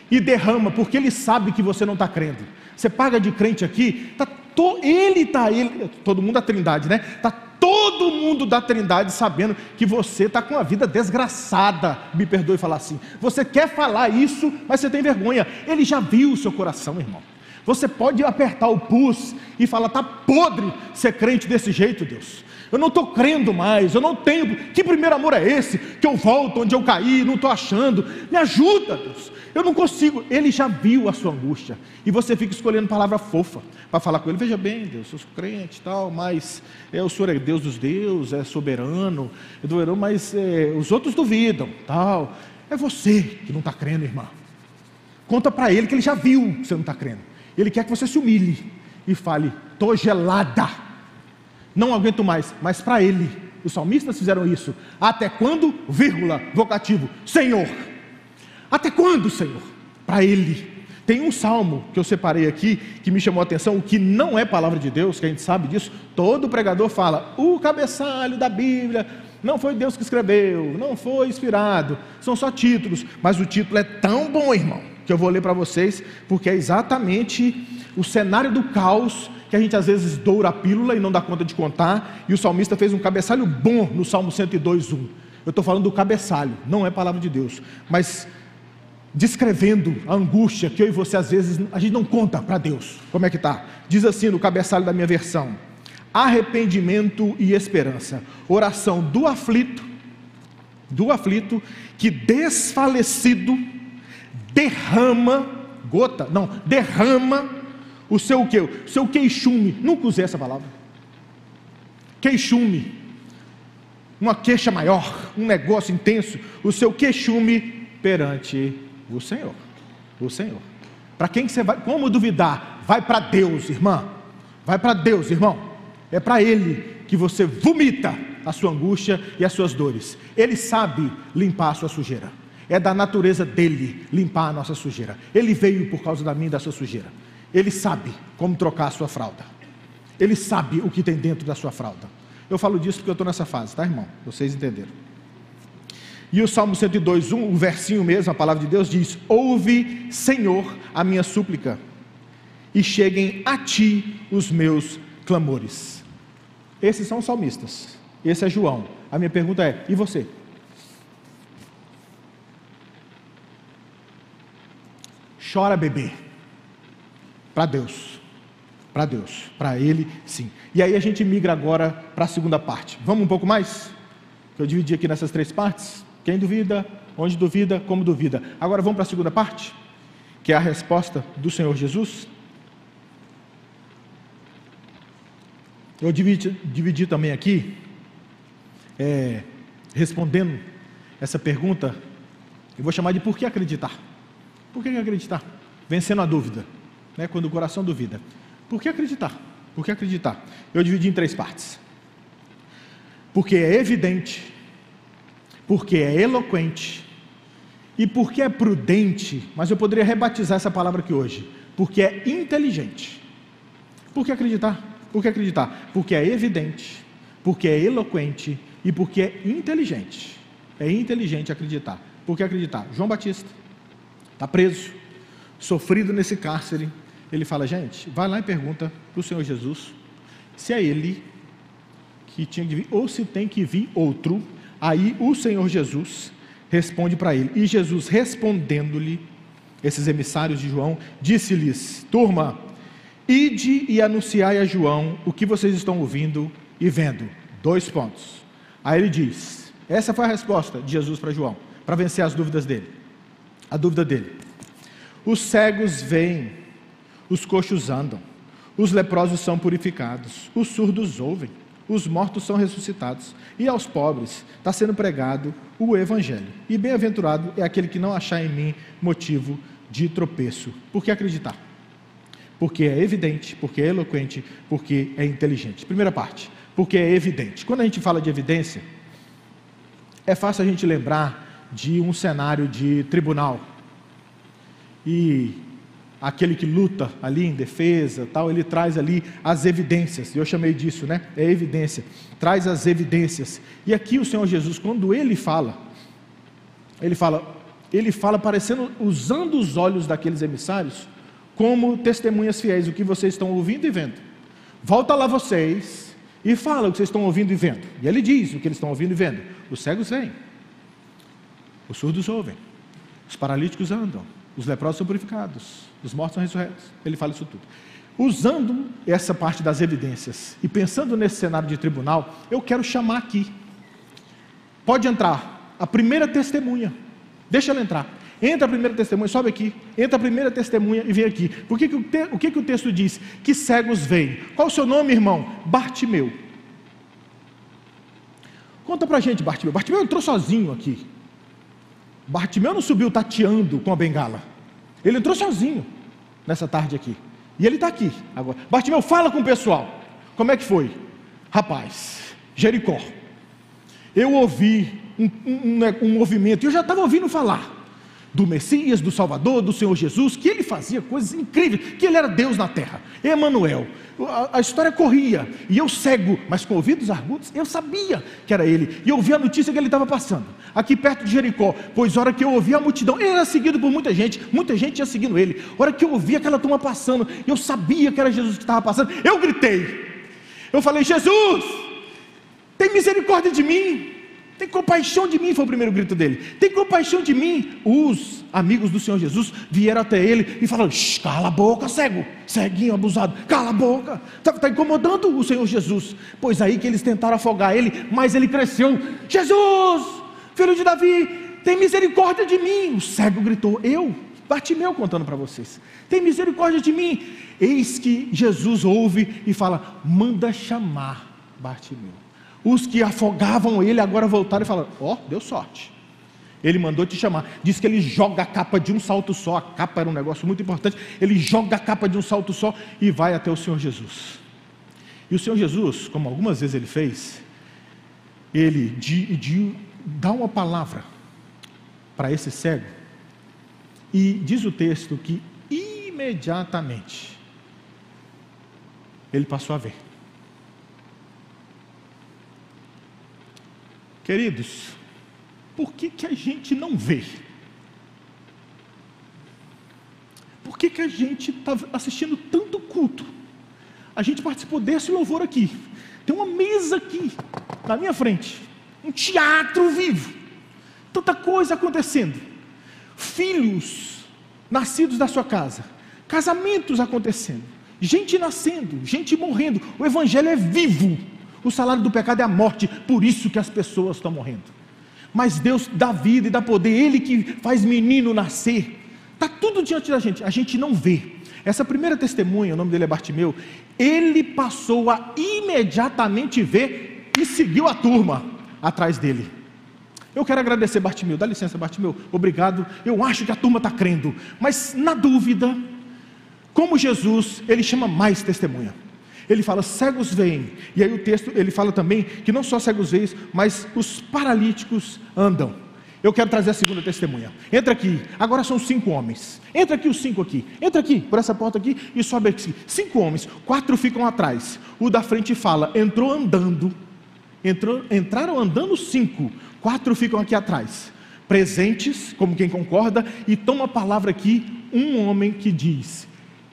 e derrama, porque ele sabe que você não está crendo. Você paga de crente aqui, tá to, ele está, ele, todo mundo da Trindade, né? Tá todo mundo da Trindade sabendo que você está com a vida desgraçada. Me perdoe falar assim. Você quer falar isso, mas você tem vergonha. Ele já viu o seu coração, irmão. Você pode apertar o pus e falar: está podre ser crente desse jeito, Deus. Eu não estou crendo mais, eu não tenho. Que primeiro amor é esse? Que eu volto onde eu caí, não estou achando. Me ajuda, Deus. Eu não consigo. Ele já viu a sua angústia. E você fica escolhendo palavra fofa para falar com ele. Veja bem, Deus, eu sou crente e tal, mas é, o Senhor é Deus dos deuses, é soberano, é mas é, os outros duvidam, tal. É você que não está crendo, irmã. Conta para ele que ele já viu que você não está crendo. Ele quer que você se humilhe e fale: estou gelada, não aguento mais. Mas para ele, os salmistas fizeram isso. Até quando? Vírgula, vocativo: Senhor. Até quando, Senhor? Para Ele. Tem um salmo que eu separei aqui que me chamou a atenção, o que não é palavra de Deus, que a gente sabe disso. Todo pregador fala: o cabeçalho da Bíblia não foi Deus que escreveu, não foi inspirado, são só títulos, mas o título é tão bom, irmão, que eu vou ler para vocês, porque é exatamente o cenário do caos que a gente às vezes doura a pílula e não dá conta de contar, e o salmista fez um cabeçalho bom no Salmo 102, 1. Eu estou falando do cabeçalho, não é palavra de Deus, mas descrevendo a angústia que eu e você às vezes a gente não conta para Deus. Como é que tá? Diz assim no cabeçalho da minha versão: arrependimento e esperança. Oração do aflito, do aflito que desfalecido derrama gota, não, derrama o seu que, o seu queixume. Nunca usei essa palavra. Queixume. Uma queixa maior, um negócio intenso, o seu queixume perante o Senhor. O Senhor. Para quem que você vai? Como duvidar? Vai para Deus, irmã. Vai para Deus, irmão. É para Ele que você vomita a sua angústia e as suas dores. Ele sabe limpar a sua sujeira. É da natureza dele limpar a nossa sujeira. Ele veio por causa da minha e da sua sujeira. Ele sabe como trocar a sua fralda. Ele sabe o que tem dentro da sua fralda. Eu falo disso porque eu estou nessa fase, tá, irmão? Vocês entenderam. E o Salmo 102, 1, o versinho mesmo, a palavra de Deus diz: Ouve, Senhor, a minha súplica, e cheguem a ti os meus clamores. Esses são os salmistas. Esse é João. A minha pergunta é: e você? Chora, bebê. Para Deus. Para Deus. Para Ele, sim. E aí a gente migra agora para a segunda parte. Vamos um pouco mais? Eu dividi aqui nessas três partes. Quem duvida, onde duvida, como duvida. Agora vamos para a segunda parte, que é a resposta do Senhor Jesus. Eu dividi, dividi também aqui, é, respondendo essa pergunta, eu vou chamar de por que acreditar. Por que acreditar? Vencendo a dúvida, né, quando o coração duvida. Por que acreditar? Por que acreditar? Eu dividi em três partes. Porque é evidente porque é eloquente e porque é prudente, mas eu poderia rebatizar essa palavra aqui hoje, porque é inteligente. Por que acreditar? Por que acreditar? Porque é evidente, porque é eloquente e porque é inteligente. É inteligente acreditar. Por que acreditar? João Batista está preso, sofrido nesse cárcere. Ele fala, gente, vai lá e pergunta para o Senhor Jesus se é ele que tinha que vir ou se tem que vir outro Aí o Senhor Jesus responde para ele. E Jesus respondendo-lhe, esses emissários de João, disse-lhes: Turma, ide e anunciai a João o que vocês estão ouvindo e vendo. Dois pontos. Aí ele diz: Essa foi a resposta de Jesus para João, para vencer as dúvidas dele. A dúvida dele. Os cegos veem, os coxos andam, os leprosos são purificados, os surdos ouvem os mortos são ressuscitados, e aos pobres está sendo pregado o Evangelho. E bem-aventurado é aquele que não achar em mim motivo de tropeço. Por que acreditar? Porque é evidente, porque é eloquente, porque é inteligente. Primeira parte, porque é evidente. Quando a gente fala de evidência, é fácil a gente lembrar de um cenário de tribunal. E aquele que luta ali em defesa, tal, ele traz ali as evidências. Eu chamei disso, né? É evidência. Traz as evidências. E aqui o Senhor Jesus, quando ele fala, ele fala, ele fala parecendo usando os olhos daqueles emissários como testemunhas fiéis, o que vocês estão ouvindo e vendo. Volta lá vocês e fala o que vocês estão ouvindo e vendo. E ele diz o que eles estão ouvindo e vendo. Os cegos vêm. Os surdos ouvem. Os paralíticos andam. Os leprosos são purificados os mortos são ressurretos. Ele fala isso tudo. Usando essa parte das evidências e pensando nesse cenário de tribunal, eu quero chamar aqui. Pode entrar a primeira testemunha. Deixa ela entrar. Entra a primeira testemunha, sobe aqui. Entra a primeira testemunha e vem aqui. Por que, que o, te, o que, que o texto diz? Que cegos vêm. Qual o seu nome, irmão? Bartimeu. Conta pra gente, Bartimeu. Bartimeu entrou sozinho aqui. Bartimeu não subiu tateando com a bengala. Ele entrou sozinho nessa tarde aqui. E ele está aqui agora. Bartimeu, fala com o pessoal. Como é que foi? Rapaz, Jericó. Eu ouvi um, um, um, um movimento, eu já estava ouvindo falar do Messias, do Salvador, do Senhor Jesus, que ele fazia coisas incríveis, que ele era Deus na terra. Emanuel. A, a, história corria, e eu cego, mas com ouvidos argudos, eu sabia que era ele. E eu a notícia que ele estava passando, aqui perto de Jericó. Pois hora que eu ouvi a multidão, ele era seguido por muita gente, muita gente ia seguindo ele. Hora que eu ouvi aquela turma passando, eu sabia que era Jesus que estava passando, eu gritei. Eu falei: Jesus, tem misericórdia de mim. Tem compaixão de mim, foi o primeiro grito dele. Tem compaixão de mim. Os amigos do Senhor Jesus vieram até ele e falaram: cala a boca, cego, ceguinho abusado, cala a boca. Está tá incomodando o Senhor Jesus. Pois aí que eles tentaram afogar ele, mas ele cresceu: Jesus, filho de Davi, tem misericórdia de mim. O cego gritou: Eu, Bartimeu contando para vocês: Tem misericórdia de mim. Eis que Jesus ouve e fala: Manda chamar Bartimeu. Os que afogavam ele agora voltaram e falaram: Ó, oh, deu sorte. Ele mandou te chamar. Diz que ele joga a capa de um salto só. A capa era um negócio muito importante. Ele joga a capa de um salto só e vai até o Senhor Jesus. E o Senhor Jesus, como algumas vezes ele fez, ele de, de, dá uma palavra para esse cego. E diz o texto que imediatamente ele passou a ver. Queridos, por que, que a gente não vê? Por que, que a gente está assistindo tanto culto? A gente participou desse louvor aqui. Tem uma mesa aqui, na minha frente. Um teatro vivo. Tanta coisa acontecendo. Filhos nascidos da sua casa. Casamentos acontecendo. Gente nascendo, gente morrendo. O Evangelho é vivo. O salário do pecado é a morte, por isso que as pessoas estão morrendo. Mas Deus dá vida e dá poder, Ele que faz menino nascer. Está tudo diante da gente, a gente não vê. Essa primeira testemunha, o nome dele é Bartimeu, ele passou a imediatamente ver e seguiu a turma atrás dele. Eu quero agradecer Bartimeu, dá licença Bartimeu, obrigado. Eu acho que a turma está crendo, mas na dúvida, como Jesus, ele chama mais testemunha ele fala cegos veem. E aí o texto ele fala também que não só cegos veem, mas os paralíticos andam. Eu quero trazer a segunda testemunha. Entra aqui. Agora são cinco homens. Entra aqui os cinco aqui. Entra aqui por essa porta aqui e sobe aqui. Cinco homens. Quatro ficam atrás. O da frente fala. Entrou andando. Entrou, entraram andando cinco. Quatro ficam aqui atrás. Presentes, como quem concorda, e toma a palavra aqui um homem que diz: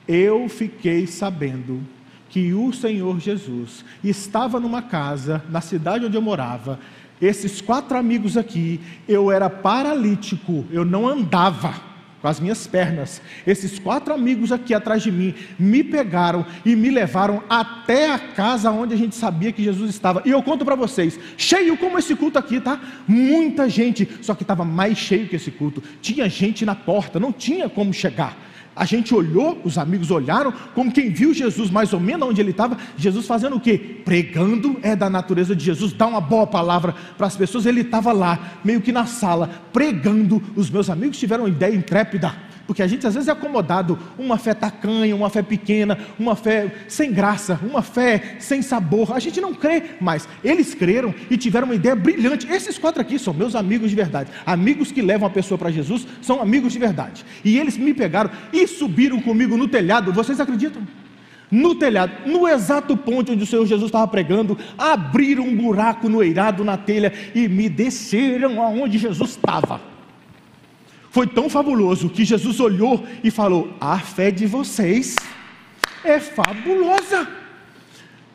Eu fiquei sabendo que o Senhor Jesus estava numa casa na cidade onde eu morava. Esses quatro amigos aqui, eu era paralítico, eu não andava com as minhas pernas. Esses quatro amigos aqui atrás de mim me pegaram e me levaram até a casa onde a gente sabia que Jesus estava. E eu conto para vocês, cheio como esse culto aqui, tá? Muita gente, só que estava mais cheio que esse culto. Tinha gente na porta, não tinha como chegar. A gente olhou, os amigos olharam, como quem viu Jesus mais ou menos onde ele estava. Jesus fazendo o quê? Pregando, é da natureza de Jesus, dá uma boa palavra para as pessoas. Ele estava lá, meio que na sala, pregando. Os meus amigos tiveram uma ideia intrépida porque a gente às vezes é acomodado, uma fé tacanha, uma fé pequena, uma fé sem graça, uma fé sem sabor. A gente não crê, mas eles creram e tiveram uma ideia brilhante. Esses quatro aqui são meus amigos de verdade. Amigos que levam a pessoa para Jesus são amigos de verdade. E eles me pegaram e subiram comigo no telhado. Vocês acreditam? no telhado, no exato ponto onde o Senhor Jesus estava pregando, abriram um buraco no eirado na telha e me desceram aonde Jesus estava. Foi tão fabuloso que Jesus olhou e falou: A fé de vocês é fabulosa.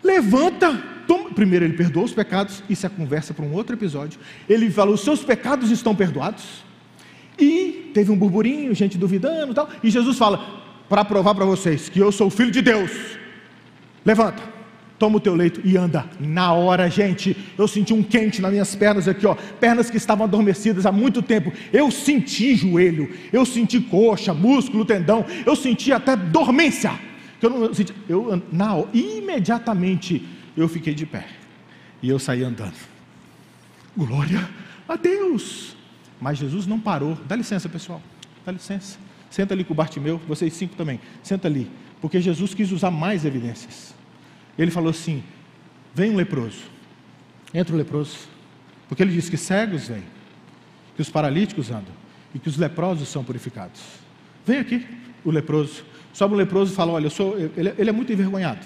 Levanta. Toma. Primeiro, ele perdoou os pecados. Isso é conversa para um outro episódio. Ele falou: seus pecados estão perdoados. E teve um burburinho, gente duvidando e tal. E Jesus fala: Para provar para vocês que eu sou filho de Deus. Levanta toma o teu leito e anda. Na hora, gente, eu senti um quente nas minhas pernas aqui, ó, pernas que estavam adormecidas há muito tempo. Eu senti joelho, eu senti coxa, músculo, tendão, eu senti até dormência. Eu não senti, eu na imediatamente eu fiquei de pé e eu saí andando. Glória a Deus. Mas Jesus não parou. Dá licença, pessoal. Dá licença. Senta ali com o Bartimeu, vocês cinco também. Senta ali, porque Jesus quis usar mais evidências. Ele falou assim: vem um leproso, entra o leproso, porque ele disse que cegos vêm, que os paralíticos andam. e que os leprosos são purificados. Vem aqui, o leproso. Sobe o leproso e fala: Olha, eu sou, ele, ele é muito envergonhado.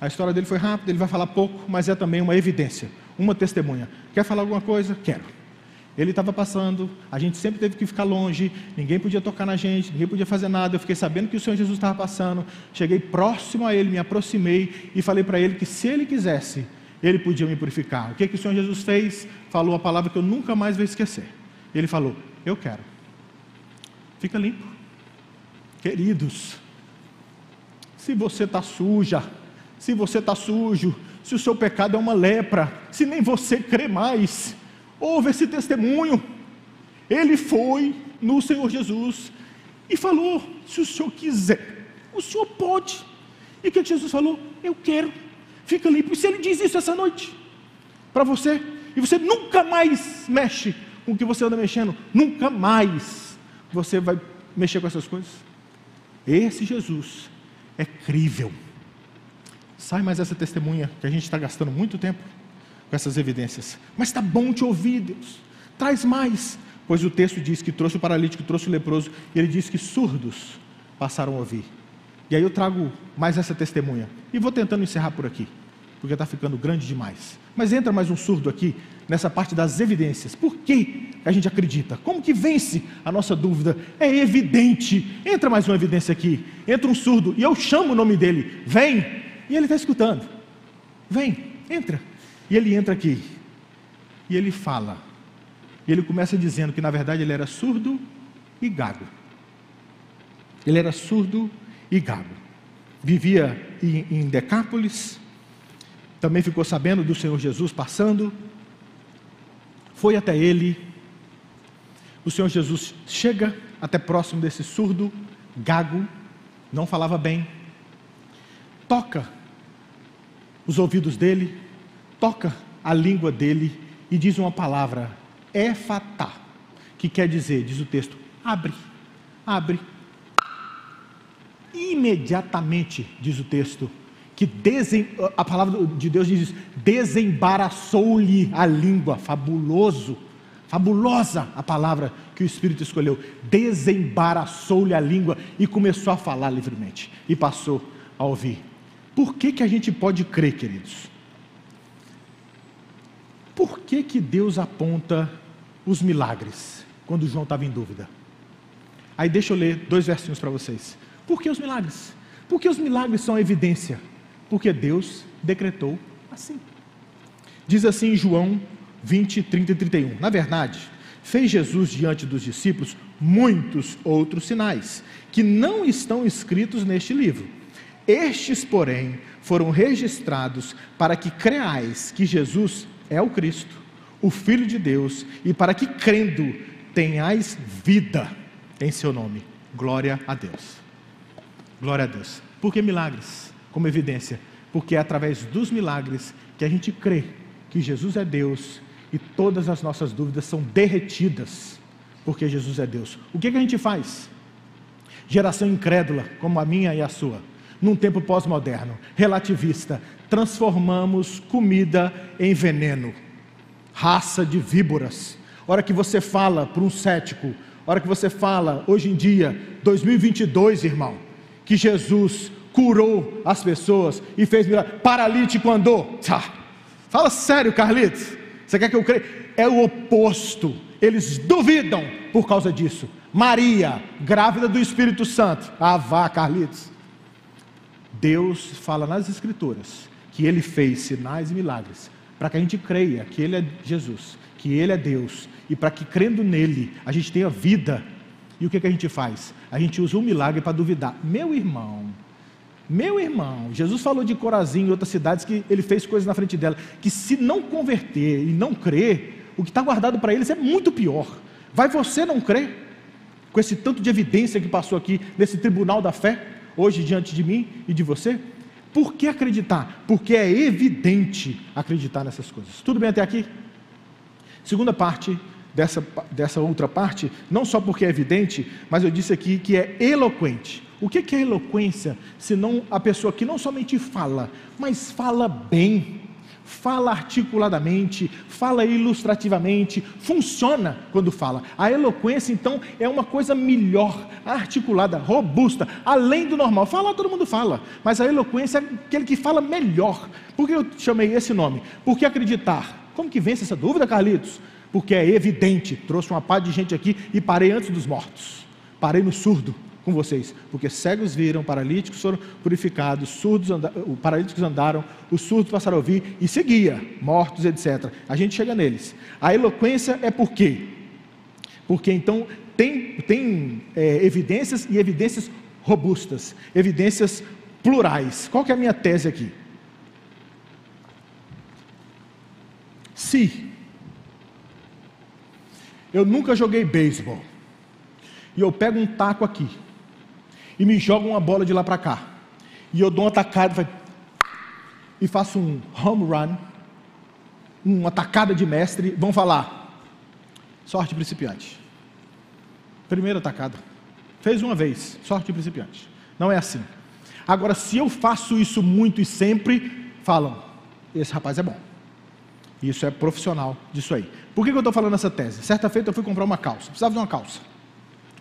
A história dele foi rápida, ele vai falar pouco, mas é também uma evidência, uma testemunha. Quer falar alguma coisa? Quero. Ele estava passando, a gente sempre teve que ficar longe, ninguém podia tocar na gente, ninguém podia fazer nada. Eu fiquei sabendo que o Senhor Jesus estava passando, cheguei próximo a ele, me aproximei e falei para ele que se ele quisesse, ele podia me purificar. O que, que o Senhor Jesus fez? Falou a palavra que eu nunca mais vou esquecer. Ele falou: Eu quero. Fica limpo. Queridos, se você está suja, se você está sujo, se o seu pecado é uma lepra, se nem você crê mais, ouve esse testemunho. Ele foi no Senhor Jesus e falou: se o senhor quiser, o senhor pode. E o que Jesus falou? Eu quero. Fica limpo. E se ele diz isso essa noite para você, e você nunca mais mexe com o que você anda mexendo, nunca mais você vai mexer com essas coisas. Esse Jesus é crível. Sai mais essa testemunha que a gente está gastando muito tempo com essas evidências. Mas está bom te ouvir, Deus. Traz mais. Pois o texto diz que trouxe o paralítico, trouxe o leproso, e ele diz que surdos passaram a ouvir. E aí eu trago mais essa testemunha. E vou tentando encerrar por aqui, porque está ficando grande demais. Mas entra mais um surdo aqui, nessa parte das evidências. Por que a gente acredita? Como que vence a nossa dúvida? É evidente. Entra mais uma evidência aqui. Entra um surdo, e eu chamo o nome dele. Vem! E ele está escutando. Vem, entra. E ele entra aqui. E ele fala. E ele começa dizendo que na verdade ele era surdo e gago. Ele era surdo e gago. Vivia em, em Decápolis. Também ficou sabendo do Senhor Jesus passando. Foi até ele. O Senhor Jesus chega até próximo desse surdo, gago, não falava bem. Toca os ouvidos dele, toca a língua dele e diz uma palavra, efatá, que quer dizer, diz o texto, abre, abre. Imediatamente, diz o texto, que desen, a palavra de Deus diz desembaraçou-lhe a língua, fabuloso, fabulosa a palavra que o Espírito escolheu, desembaraçou-lhe a língua e começou a falar livremente, e passou a ouvir. Por que, que a gente pode crer, queridos? Por que, que Deus aponta os milagres quando João estava em dúvida? Aí deixa eu ler dois versinhos para vocês. Por que os milagres? Porque os milagres são evidência. Porque Deus decretou assim. Diz assim João 20, 30 e 31. Na verdade, fez Jesus diante dos discípulos muitos outros sinais, que não estão escritos neste livro. Estes, porém, foram registrados para que creais que Jesus é o Cristo, o Filho de Deus, e para que crendo tenhais vida em seu nome. Glória a Deus. Glória a Deus. Por que milagres? Como evidência. Porque é através dos milagres que a gente crê que Jesus é Deus e todas as nossas dúvidas são derretidas, porque Jesus é Deus. O que, que a gente faz? Geração incrédula, como a minha e a sua, num tempo pós-moderno, relativista, transformamos comida em veneno, raça de víboras. Hora que você fala para um cético, hora que você fala, hoje em dia, 2022, irmão, que Jesus curou as pessoas e fez milagre, paralítico andou. Tá. Fala sério, Carlitos. Você quer que eu creia? É o oposto. Eles duvidam por causa disso. Maria, grávida do Espírito Santo. Ah, vá, Carlitos. Deus fala nas Escrituras que ele fez sinais e milagres, para que a gente creia que ele é Jesus, que ele é Deus, e para que crendo nele a gente tenha vida. E o que, que a gente faz? A gente usa um milagre para duvidar. Meu irmão, meu irmão, Jesus falou de Corazim e outras cidades que ele fez coisas na frente dela, que se não converter e não crer, o que está guardado para eles é muito pior. Vai você não crer? Com esse tanto de evidência que passou aqui nesse tribunal da fé, hoje diante de mim e de você? Por que acreditar? Porque é evidente acreditar nessas coisas. Tudo bem até aqui? Segunda parte dessa, dessa outra parte, não só porque é evidente, mas eu disse aqui que é eloquente. O que é eloquência? Senão a pessoa que não somente fala, mas fala bem, fala articuladamente, fala ilustrativamente, funciona quando fala. A eloquência, então, é uma coisa melhor, articulada, robusta, além do normal. Falar todo mundo fala, mas a eloquência é aquele que fala melhor. Por que eu chamei esse nome? Porque acreditar. Como que vence essa dúvida, Carlitos? Porque é evidente. Trouxe uma pá de gente aqui e parei antes dos mortos. Parei no surdo com vocês, porque cegos viram, paralíticos foram purificados, surdos anda, paralíticos andaram, os surdos passaram a ouvir e seguia, mortos, etc. A gente chega neles. A eloquência é por quê? Porque então tem, tem é, evidências e evidências robustas, evidências plurais. Qual é a minha tese aqui? Se eu nunca joguei beisebol e eu pego um taco aqui e me joga uma bola de lá para cá. E eu dou uma tacada e faço um home run, uma tacada de mestre. Vão falar, sorte principiante. Primeira tacada. Fez uma vez, sorte principiante. Não é assim. Agora, se eu faço isso muito e sempre, falam, esse rapaz é bom. Isso é profissional disso aí. Por que eu estou falando essa tese? Certa feita eu fui comprar uma calça, precisava de uma calça.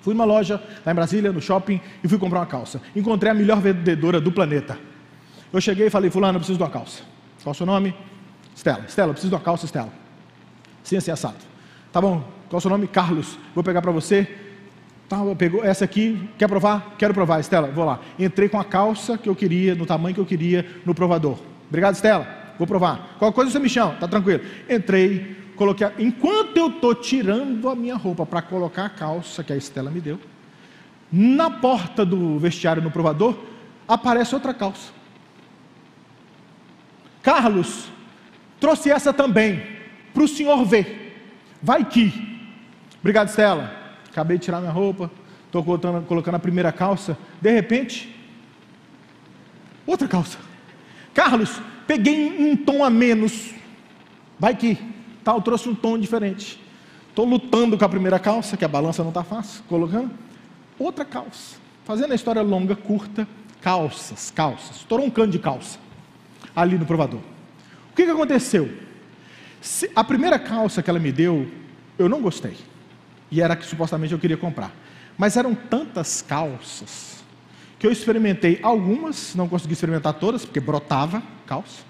Fui numa loja lá em Brasília, no shopping, e fui comprar uma calça. Encontrei a melhor vendedora do planeta. Eu cheguei e falei, fulano, eu preciso de uma calça. Qual é o seu nome? Stella. Stella, eu preciso de uma calça, Stella. Sim, assim, assado. Tá bom, qual é o seu nome? Carlos. Vou pegar para você. Tá, pegou essa aqui, quer provar? Quero provar, Stella, vou lá. Entrei com a calça que eu queria, no tamanho que eu queria, no provador. Obrigado, Stella. Vou provar. Qual coisa você me chama? Tá tranquilo. Entrei, coloquei, a... enquanto eu estou tirando a minha roupa para colocar a calça que a Estela me deu, na porta do vestiário no provador, aparece outra calça. Carlos, trouxe essa também, para o senhor ver. Vai que. Obrigado, Estela. Acabei de tirar minha roupa, estou colocando, colocando a primeira calça. De repente, outra calça. Carlos, peguei um tom a menos. Vai que tal, trouxe um tom diferente. Estou lutando com a primeira calça, que a balança não está fácil, colocando. Outra calça. Fazendo a história longa, curta, calças, calças. Estourou um cano de calça ali no provador. O que, que aconteceu? Se, a primeira calça que ela me deu, eu não gostei. E era a que supostamente eu queria comprar. Mas eram tantas calças que eu experimentei algumas, não consegui experimentar todas, porque brotava calça.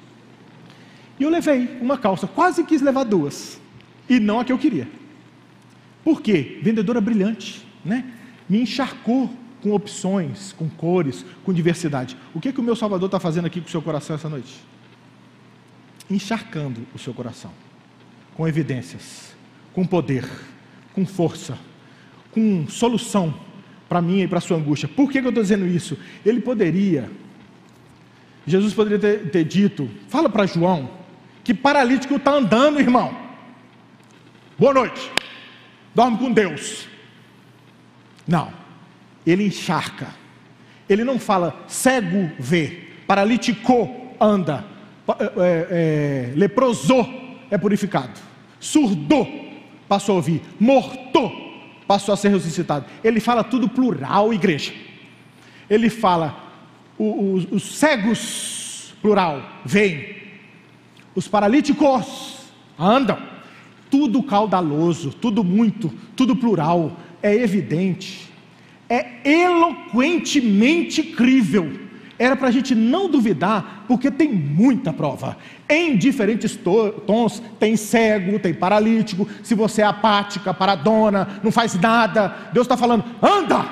E eu levei uma calça, quase quis levar duas, e não a que eu queria. Por quê? Vendedora brilhante, né? Me encharcou com opções, com cores, com diversidade. O que, que o meu Salvador está fazendo aqui com o seu coração essa noite? Encharcando o seu coração, com evidências, com poder, com força, com solução para mim e para a sua angústia. Por que, que eu estou dizendo isso? Ele poderia, Jesus poderia ter, ter dito, fala para João, que paralítico está andando, irmão. Boa noite. Dorme com Deus. Não. Ele encharca. Ele não fala cego vê, paralítico anda, é, é, é, leproso é purificado, surdo passou a ouvir, morto passou a ser ressuscitado. Ele fala tudo plural, igreja. Ele fala os, os cegos, plural, vêm os paralíticos andam. Tudo caudaloso, tudo muito, tudo plural, é evidente, é eloquentemente crível. Era para a gente não duvidar, porque tem muita prova. Em diferentes tons, tem cego, tem paralítico. Se você é apática, paradona, não faz nada, Deus está falando, anda!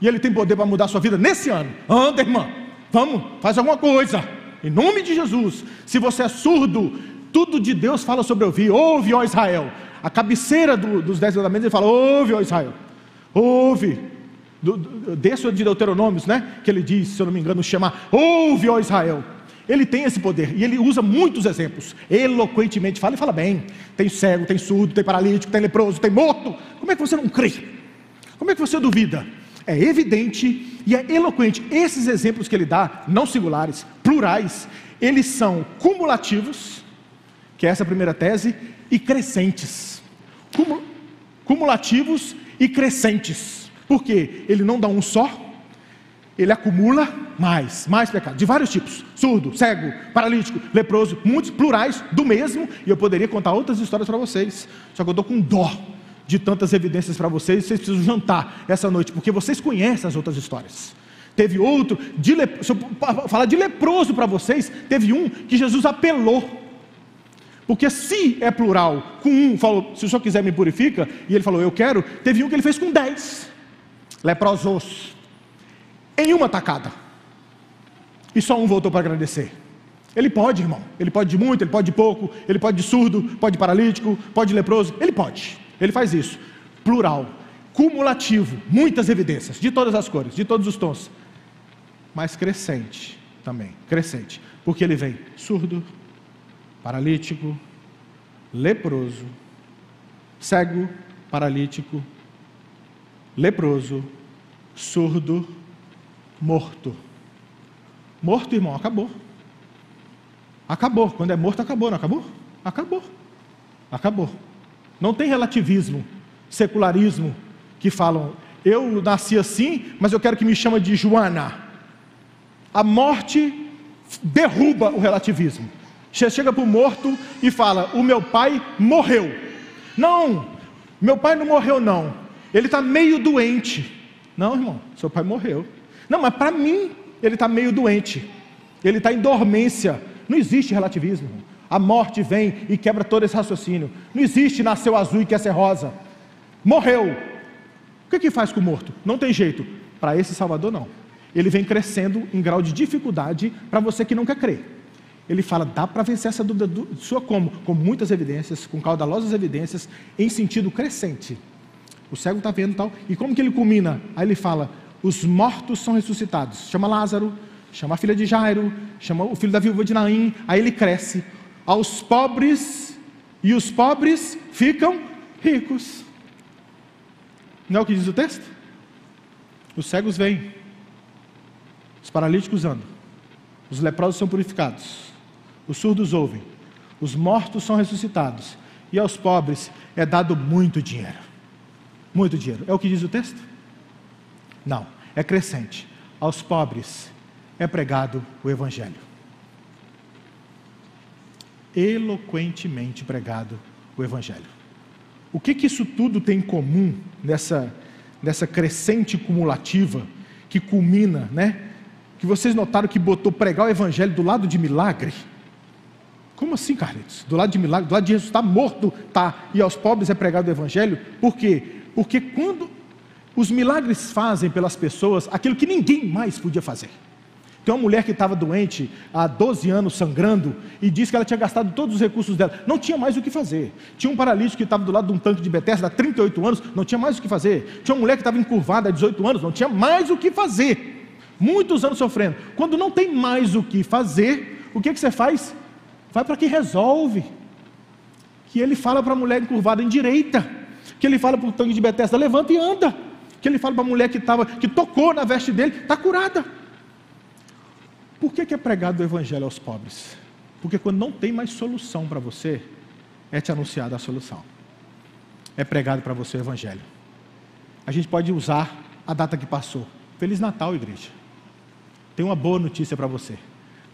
E Ele tem poder para mudar a sua vida nesse ano. Anda, irmã, vamos, faz alguma coisa. Em nome de Jesus. Se você é surdo, tudo de Deus fala sobre ouvir. Ouve, ó Israel. A cabeceira do, dos dez mandamentos ele fala: Ouve, ó Israel. Ouve. Do, de Deuteronômios, né? Que ele diz, se eu não me engano, chama Ouve, ó Israel. Ele tem esse poder e ele usa muitos exemplos, eloquentemente fala e fala bem. Tem cego, tem surdo, tem paralítico, tem leproso, tem morto. Como é que você não crê? Como é que você duvida? é evidente e é eloquente. Esses exemplos que ele dá, não singulares, plurais, eles são cumulativos, que é essa primeira tese, e crescentes. Cumulativos e crescentes. Por quê? Ele não dá um só, ele acumula mais, mais pecado, de vários tipos: surdo, cego, paralítico, leproso, muitos plurais do mesmo, e eu poderia contar outras histórias para vocês, só que eu estou com dó de tantas evidências para vocês, vocês precisam jantar essa noite, porque vocês conhecem as outras histórias. Teve outro, de se eu falar de leproso para vocês, teve um que Jesus apelou. Porque se é plural, com um falou, se o senhor quiser me purifica, e ele falou, eu quero, teve um que ele fez com dez leprosos, em uma tacada. E só um voltou para agradecer. Ele pode, irmão. Ele pode de muito, ele pode de pouco, ele pode de surdo, pode de paralítico, pode de leproso. Ele pode. Ele faz isso. Plural, cumulativo, muitas evidências, de todas as cores, de todos os tons. Mas crescente também, crescente. Porque ele vem surdo, paralítico, leproso, cego, paralítico, leproso, surdo, morto. Morto, irmão, acabou. Acabou. Quando é morto, acabou, não acabou? Acabou. Acabou. Não tem relativismo, secularismo, que falam, eu nasci assim, mas eu quero que me chama de Joana. A morte derruba o relativismo. Você chega para o morto e fala: O meu pai morreu. Não, meu pai não morreu, não. Ele está meio doente. Não, irmão, seu pai morreu. Não, mas para mim, ele está meio doente. Ele está em dormência. Não existe relativismo. A morte vem e quebra todo esse raciocínio. Não existe nasceu azul e quer ser rosa. Morreu. O que, que faz com o morto? Não tem jeito. Para esse Salvador, não. Ele vem crescendo em grau de dificuldade para você que não quer crer. Ele fala, dá para vencer essa dúvida sua como? Com muitas evidências, com caudalosas evidências, em sentido crescente. O cego está vendo tal. E como que ele culmina? Aí ele fala: os mortos são ressuscitados. Chama Lázaro, chama a filha de Jairo, chama o filho da viúva de Naim. Aí ele cresce aos pobres, e os pobres ficam ricos. Não é o que diz o texto? Os cegos vêm, os paralíticos andam, os leprosos são purificados, os surdos ouvem, os mortos são ressuscitados, e aos pobres é dado muito dinheiro. Muito dinheiro. É o que diz o texto? Não, é crescente. Aos pobres é pregado o Evangelho. Eloquentemente pregado o Evangelho. O que, que isso tudo tem em comum nessa, nessa crescente cumulativa que culmina, né? Que vocês notaram que botou pregar o Evangelho do lado de milagre? Como assim, Carlitos? Do lado de milagre, do lado de Jesus está morto, tá, e aos pobres é pregado o Evangelho? Por quê? Porque quando os milagres fazem pelas pessoas aquilo que ninguém mais podia fazer. Tem uma mulher que estava doente há 12 anos, sangrando, e disse que ela tinha gastado todos os recursos dela, não tinha mais o que fazer. Tinha um paralítico que estava do lado de um tanque de Bethesda há 38 anos, não tinha mais o que fazer. Tinha uma mulher que estava encurvada há 18 anos, não tinha mais o que fazer. Muitos anos sofrendo. Quando não tem mais o que fazer, o que, que você faz? Vai para quem resolve. Que ele fala para a mulher encurvada em direita que ele fala para o tanque de Betesda, levanta e anda. Que ele fala para a mulher que, tava, que tocou na veste dele, está curada. Por que, que é pregado o evangelho aos pobres? Porque quando não tem mais solução para você, é te anunciada a solução. É pregado para você o evangelho. A gente pode usar a data que passou. Feliz Natal, igreja. Tem uma boa notícia para você.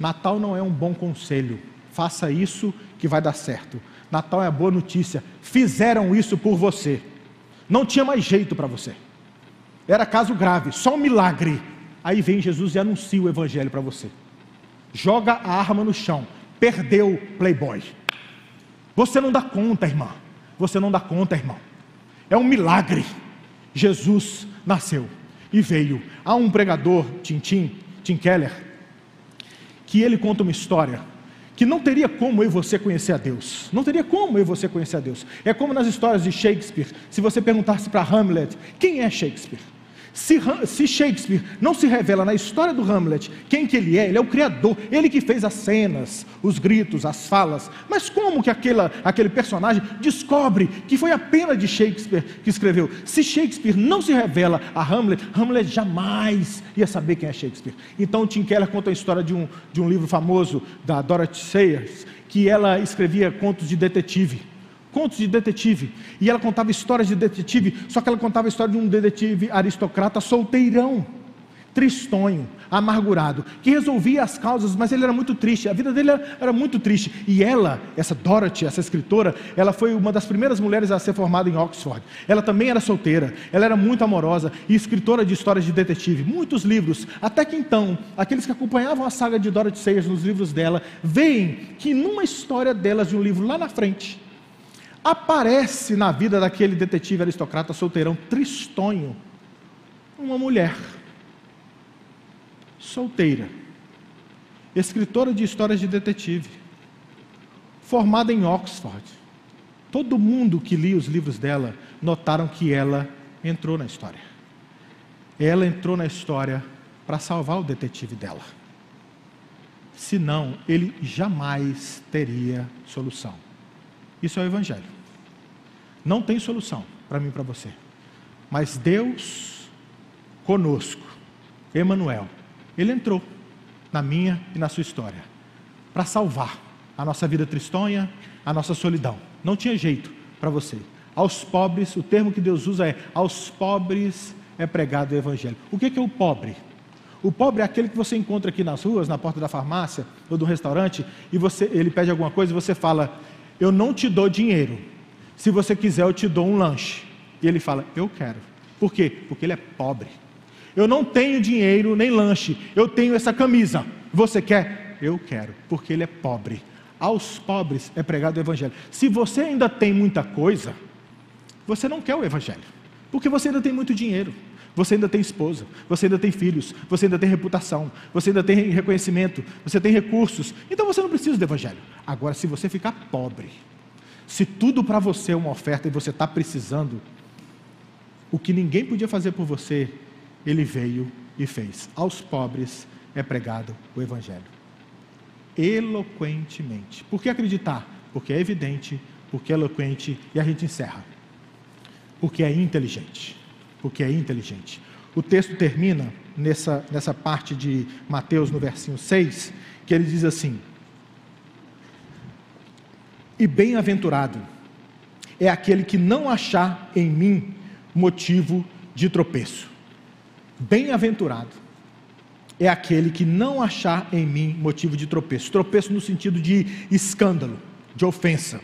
Natal não é um bom conselho. Faça isso que vai dar certo. Natal é a boa notícia. Fizeram isso por você. Não tinha mais jeito para você. Era caso grave, só um milagre. Aí vem Jesus e anuncia o evangelho para você. Joga a arma no chão. Perdeu, playboy. Você não dá conta, irmã. Você não dá conta, irmão. É um milagre. Jesus nasceu e veio. Há um pregador, Tintim, Tim Keller, que ele conta uma história que não teria como eu e você conhecer a Deus. Não teria como eu e você conhecer a Deus. É como nas histórias de Shakespeare. Se você perguntasse para Hamlet, quem é Shakespeare? Se, se, Shakespeare não se revela na história do Hamlet quem que ele é, ele é o criador, ele que fez as cenas, os gritos, as falas. Mas como que aquela, aquele personagem descobre que foi apenas de Shakespeare que escreveu? Se Shakespeare não se revela a Hamlet, Hamlet jamais ia saber quem é Shakespeare. Então Tim Keller conta a história de um, de um livro famoso da Dorothy Sayers, que ela escrevia contos de detetive contos de detetive. E ela contava histórias de detetive, só que ela contava a história de um detetive aristocrata solteirão. tristonho, amargurado, que resolvia as causas, mas ele era muito triste, a vida dele era, era, muito triste. E ela, essa Dorothy, essa escritora, ela foi uma das primeiras mulheres a ser formada em Oxford. Ela também era solteira, ela era muito amorosa e escritora de histórias de detetive, muitos livros. Até que então, aqueles que acompanhavam a saga de Dorothy Sayers nos livros dela, veem que numa história delas de um livro lá na frente, aparece na vida daquele detetive aristocrata solteirão tristonho uma mulher solteira, escritora de histórias de detetive, formada em Oxford. Todo mundo que lia os livros dela notaram que ela entrou na história. Ela entrou na história para salvar o detetive dela. Senão, ele jamais teria solução. Isso é o Evangelho. Não tem solução para mim e para você. Mas Deus conosco, Emanuel, ele entrou na minha e na sua história para salvar a nossa vida tristonha, a nossa solidão. Não tinha jeito para você. Aos pobres, o termo que Deus usa é: aos pobres é pregado o evangelho. O que é o pobre? O pobre é aquele que você encontra aqui nas ruas, na porta da farmácia ou do restaurante, e você, ele pede alguma coisa e você fala: Eu não te dou dinheiro. Se você quiser, eu te dou um lanche. E ele fala: Eu quero. Por quê? Porque ele é pobre. Eu não tenho dinheiro nem lanche, eu tenho essa camisa. Você quer? Eu quero, porque ele é pobre. Aos pobres é pregado o Evangelho. Se você ainda tem muita coisa, você não quer o Evangelho, porque você ainda tem muito dinheiro, você ainda tem esposa, você ainda tem filhos, você ainda tem reputação, você ainda tem reconhecimento, você tem recursos, então você não precisa do Evangelho. Agora, se você ficar pobre, se tudo para você é uma oferta e você está precisando, o que ninguém podia fazer por você, ele veio e fez. Aos pobres é pregado o Evangelho. Eloquentemente. Por que acreditar? Porque é evidente, porque é eloquente e a gente encerra. Porque é inteligente. Porque é inteligente. O texto termina nessa, nessa parte de Mateus, no versinho 6, que ele diz assim: E bem-aventurado é aquele que não achar em mim motivo de tropeço. Bem-aventurado é aquele que não achar em mim motivo de tropeço. Tropeço no sentido de escândalo, de ofensa.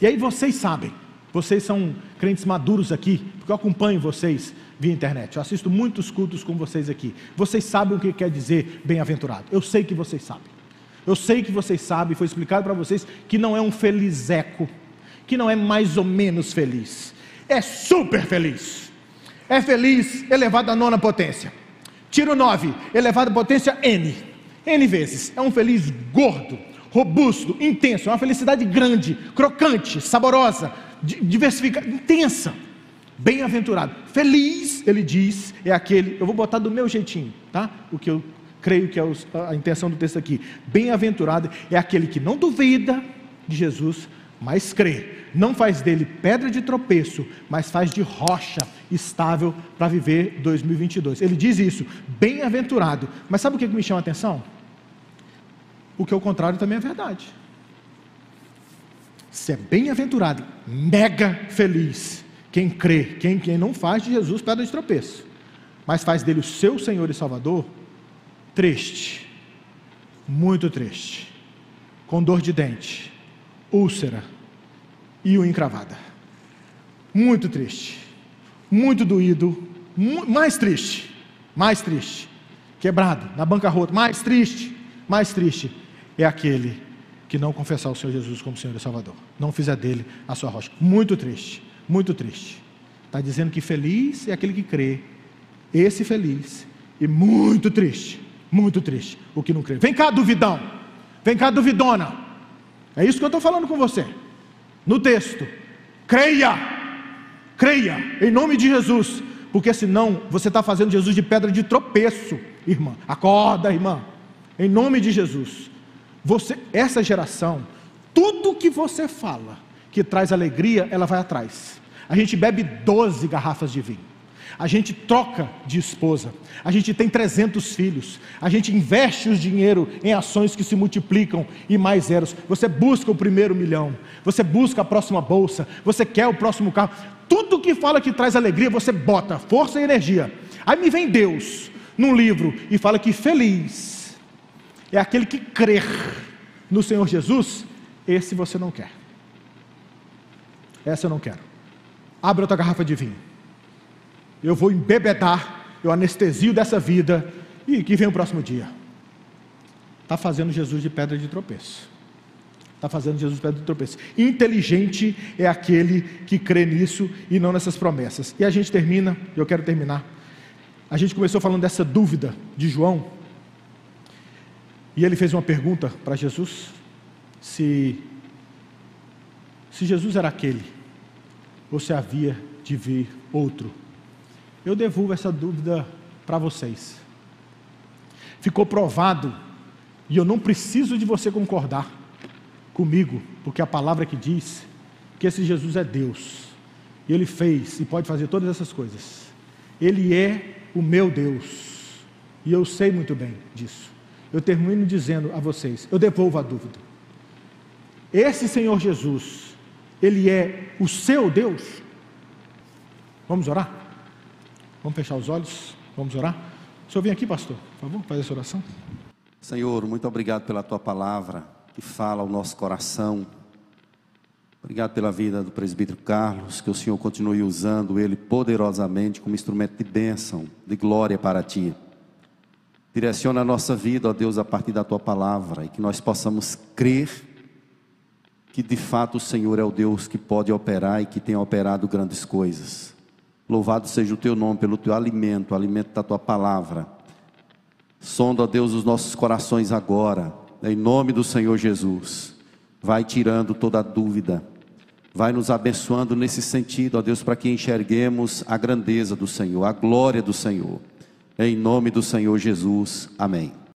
E aí vocês sabem, vocês são crentes maduros aqui, porque eu acompanho vocês via internet. Eu assisto muitos cultos com vocês aqui. Vocês sabem o que quer dizer bem-aventurado. Eu sei que vocês sabem. Eu sei que vocês sabem, foi explicado para vocês que não é um felizeco, que não é mais ou menos feliz. É super feliz é feliz elevado à nona potência. Tiro 9, elevado à potência N. N vezes. É um feliz gordo, robusto, intenso. É uma felicidade grande, crocante, saborosa, diversificada, intensa. Bem-aventurado. Feliz, ele diz, é aquele. Eu vou botar do meu jeitinho, tá? O que eu creio que é a intenção do texto aqui. Bem-aventurado é aquele que não duvida de Jesus, mas crê não faz dele pedra de tropeço, mas faz de rocha estável para viver 2022. Ele diz isso, bem-aventurado. Mas sabe o que me chama a atenção? O que é o contrário também é verdade. Se é bem-aventurado, mega feliz, quem crê, quem, quem não faz de Jesus pedra de tropeço, mas faz dele o seu Senhor e Salvador, triste, muito triste, com dor de dente, úlcera, e o encravada. Muito triste, muito doído, mais triste, mais triste, quebrado, na bancarrota, mais triste, mais triste é aquele que não confessar o Senhor Jesus como Senhor e Salvador, não fizer dele a sua rocha. Muito triste, muito triste. Está dizendo que feliz é aquele que crê, esse feliz, e muito triste, muito triste o que não crê. Vem cá, duvidão, vem cá, duvidona. É isso que eu estou falando com você no texto. Creia, creia, em nome de Jesus, porque senão você está fazendo Jesus de pedra de tropeço, irmã. Acorda, irmã, em nome de Jesus. Você, essa geração, tudo que você fala que traz alegria, ela vai atrás. A gente bebe 12 garrafas de vinho a gente troca de esposa, a gente tem 300 filhos, a gente investe o dinheiro em ações que se multiplicam e mais zeros. Você busca o primeiro milhão, você busca a próxima bolsa, você quer o próximo carro. Tudo que fala que traz alegria, você bota força e energia. Aí me vem Deus num livro e fala que feliz é aquele que crer no Senhor Jesus, esse você não quer. Essa eu não quero. Abre outra garrafa de vinho. Eu vou embebedar, eu anestesio dessa vida e que vem o próximo dia. Está fazendo Jesus de pedra de tropeço. Está fazendo Jesus de pedra de tropeço. Inteligente é aquele que crê nisso e não nessas promessas. E a gente termina, eu quero terminar. A gente começou falando dessa dúvida de João. E ele fez uma pergunta para Jesus: se, se Jesus era aquele, ou se havia de vir outro. Eu devolvo essa dúvida para vocês. Ficou provado, e eu não preciso de você concordar comigo, porque a palavra que diz que esse Jesus é Deus, e Ele fez e pode fazer todas essas coisas. Ele é o meu Deus, e eu sei muito bem disso. Eu termino dizendo a vocês: eu devolvo a dúvida. Esse Senhor Jesus, Ele é o seu Deus? Vamos orar? Vamos fechar os olhos? Vamos orar? O senhor vem aqui, pastor, por favor, fazer essa oração. Senhor, muito obrigado pela tua palavra que fala ao nosso coração. Obrigado pela vida do presbítero Carlos, que o Senhor continue usando ele poderosamente como instrumento de bênção, de glória para ti. Direciona a nossa vida, ó Deus, a partir da tua palavra e que nós possamos crer que de fato o Senhor é o Deus que pode operar e que tem operado grandes coisas. Louvado seja o teu nome pelo teu alimento, o alimento da tua palavra. Sonda, Deus, os nossos corações agora, em nome do Senhor Jesus. Vai tirando toda dúvida, vai nos abençoando nesse sentido, ó Deus, para que enxerguemos a grandeza do Senhor, a glória do Senhor. Em nome do Senhor Jesus. Amém.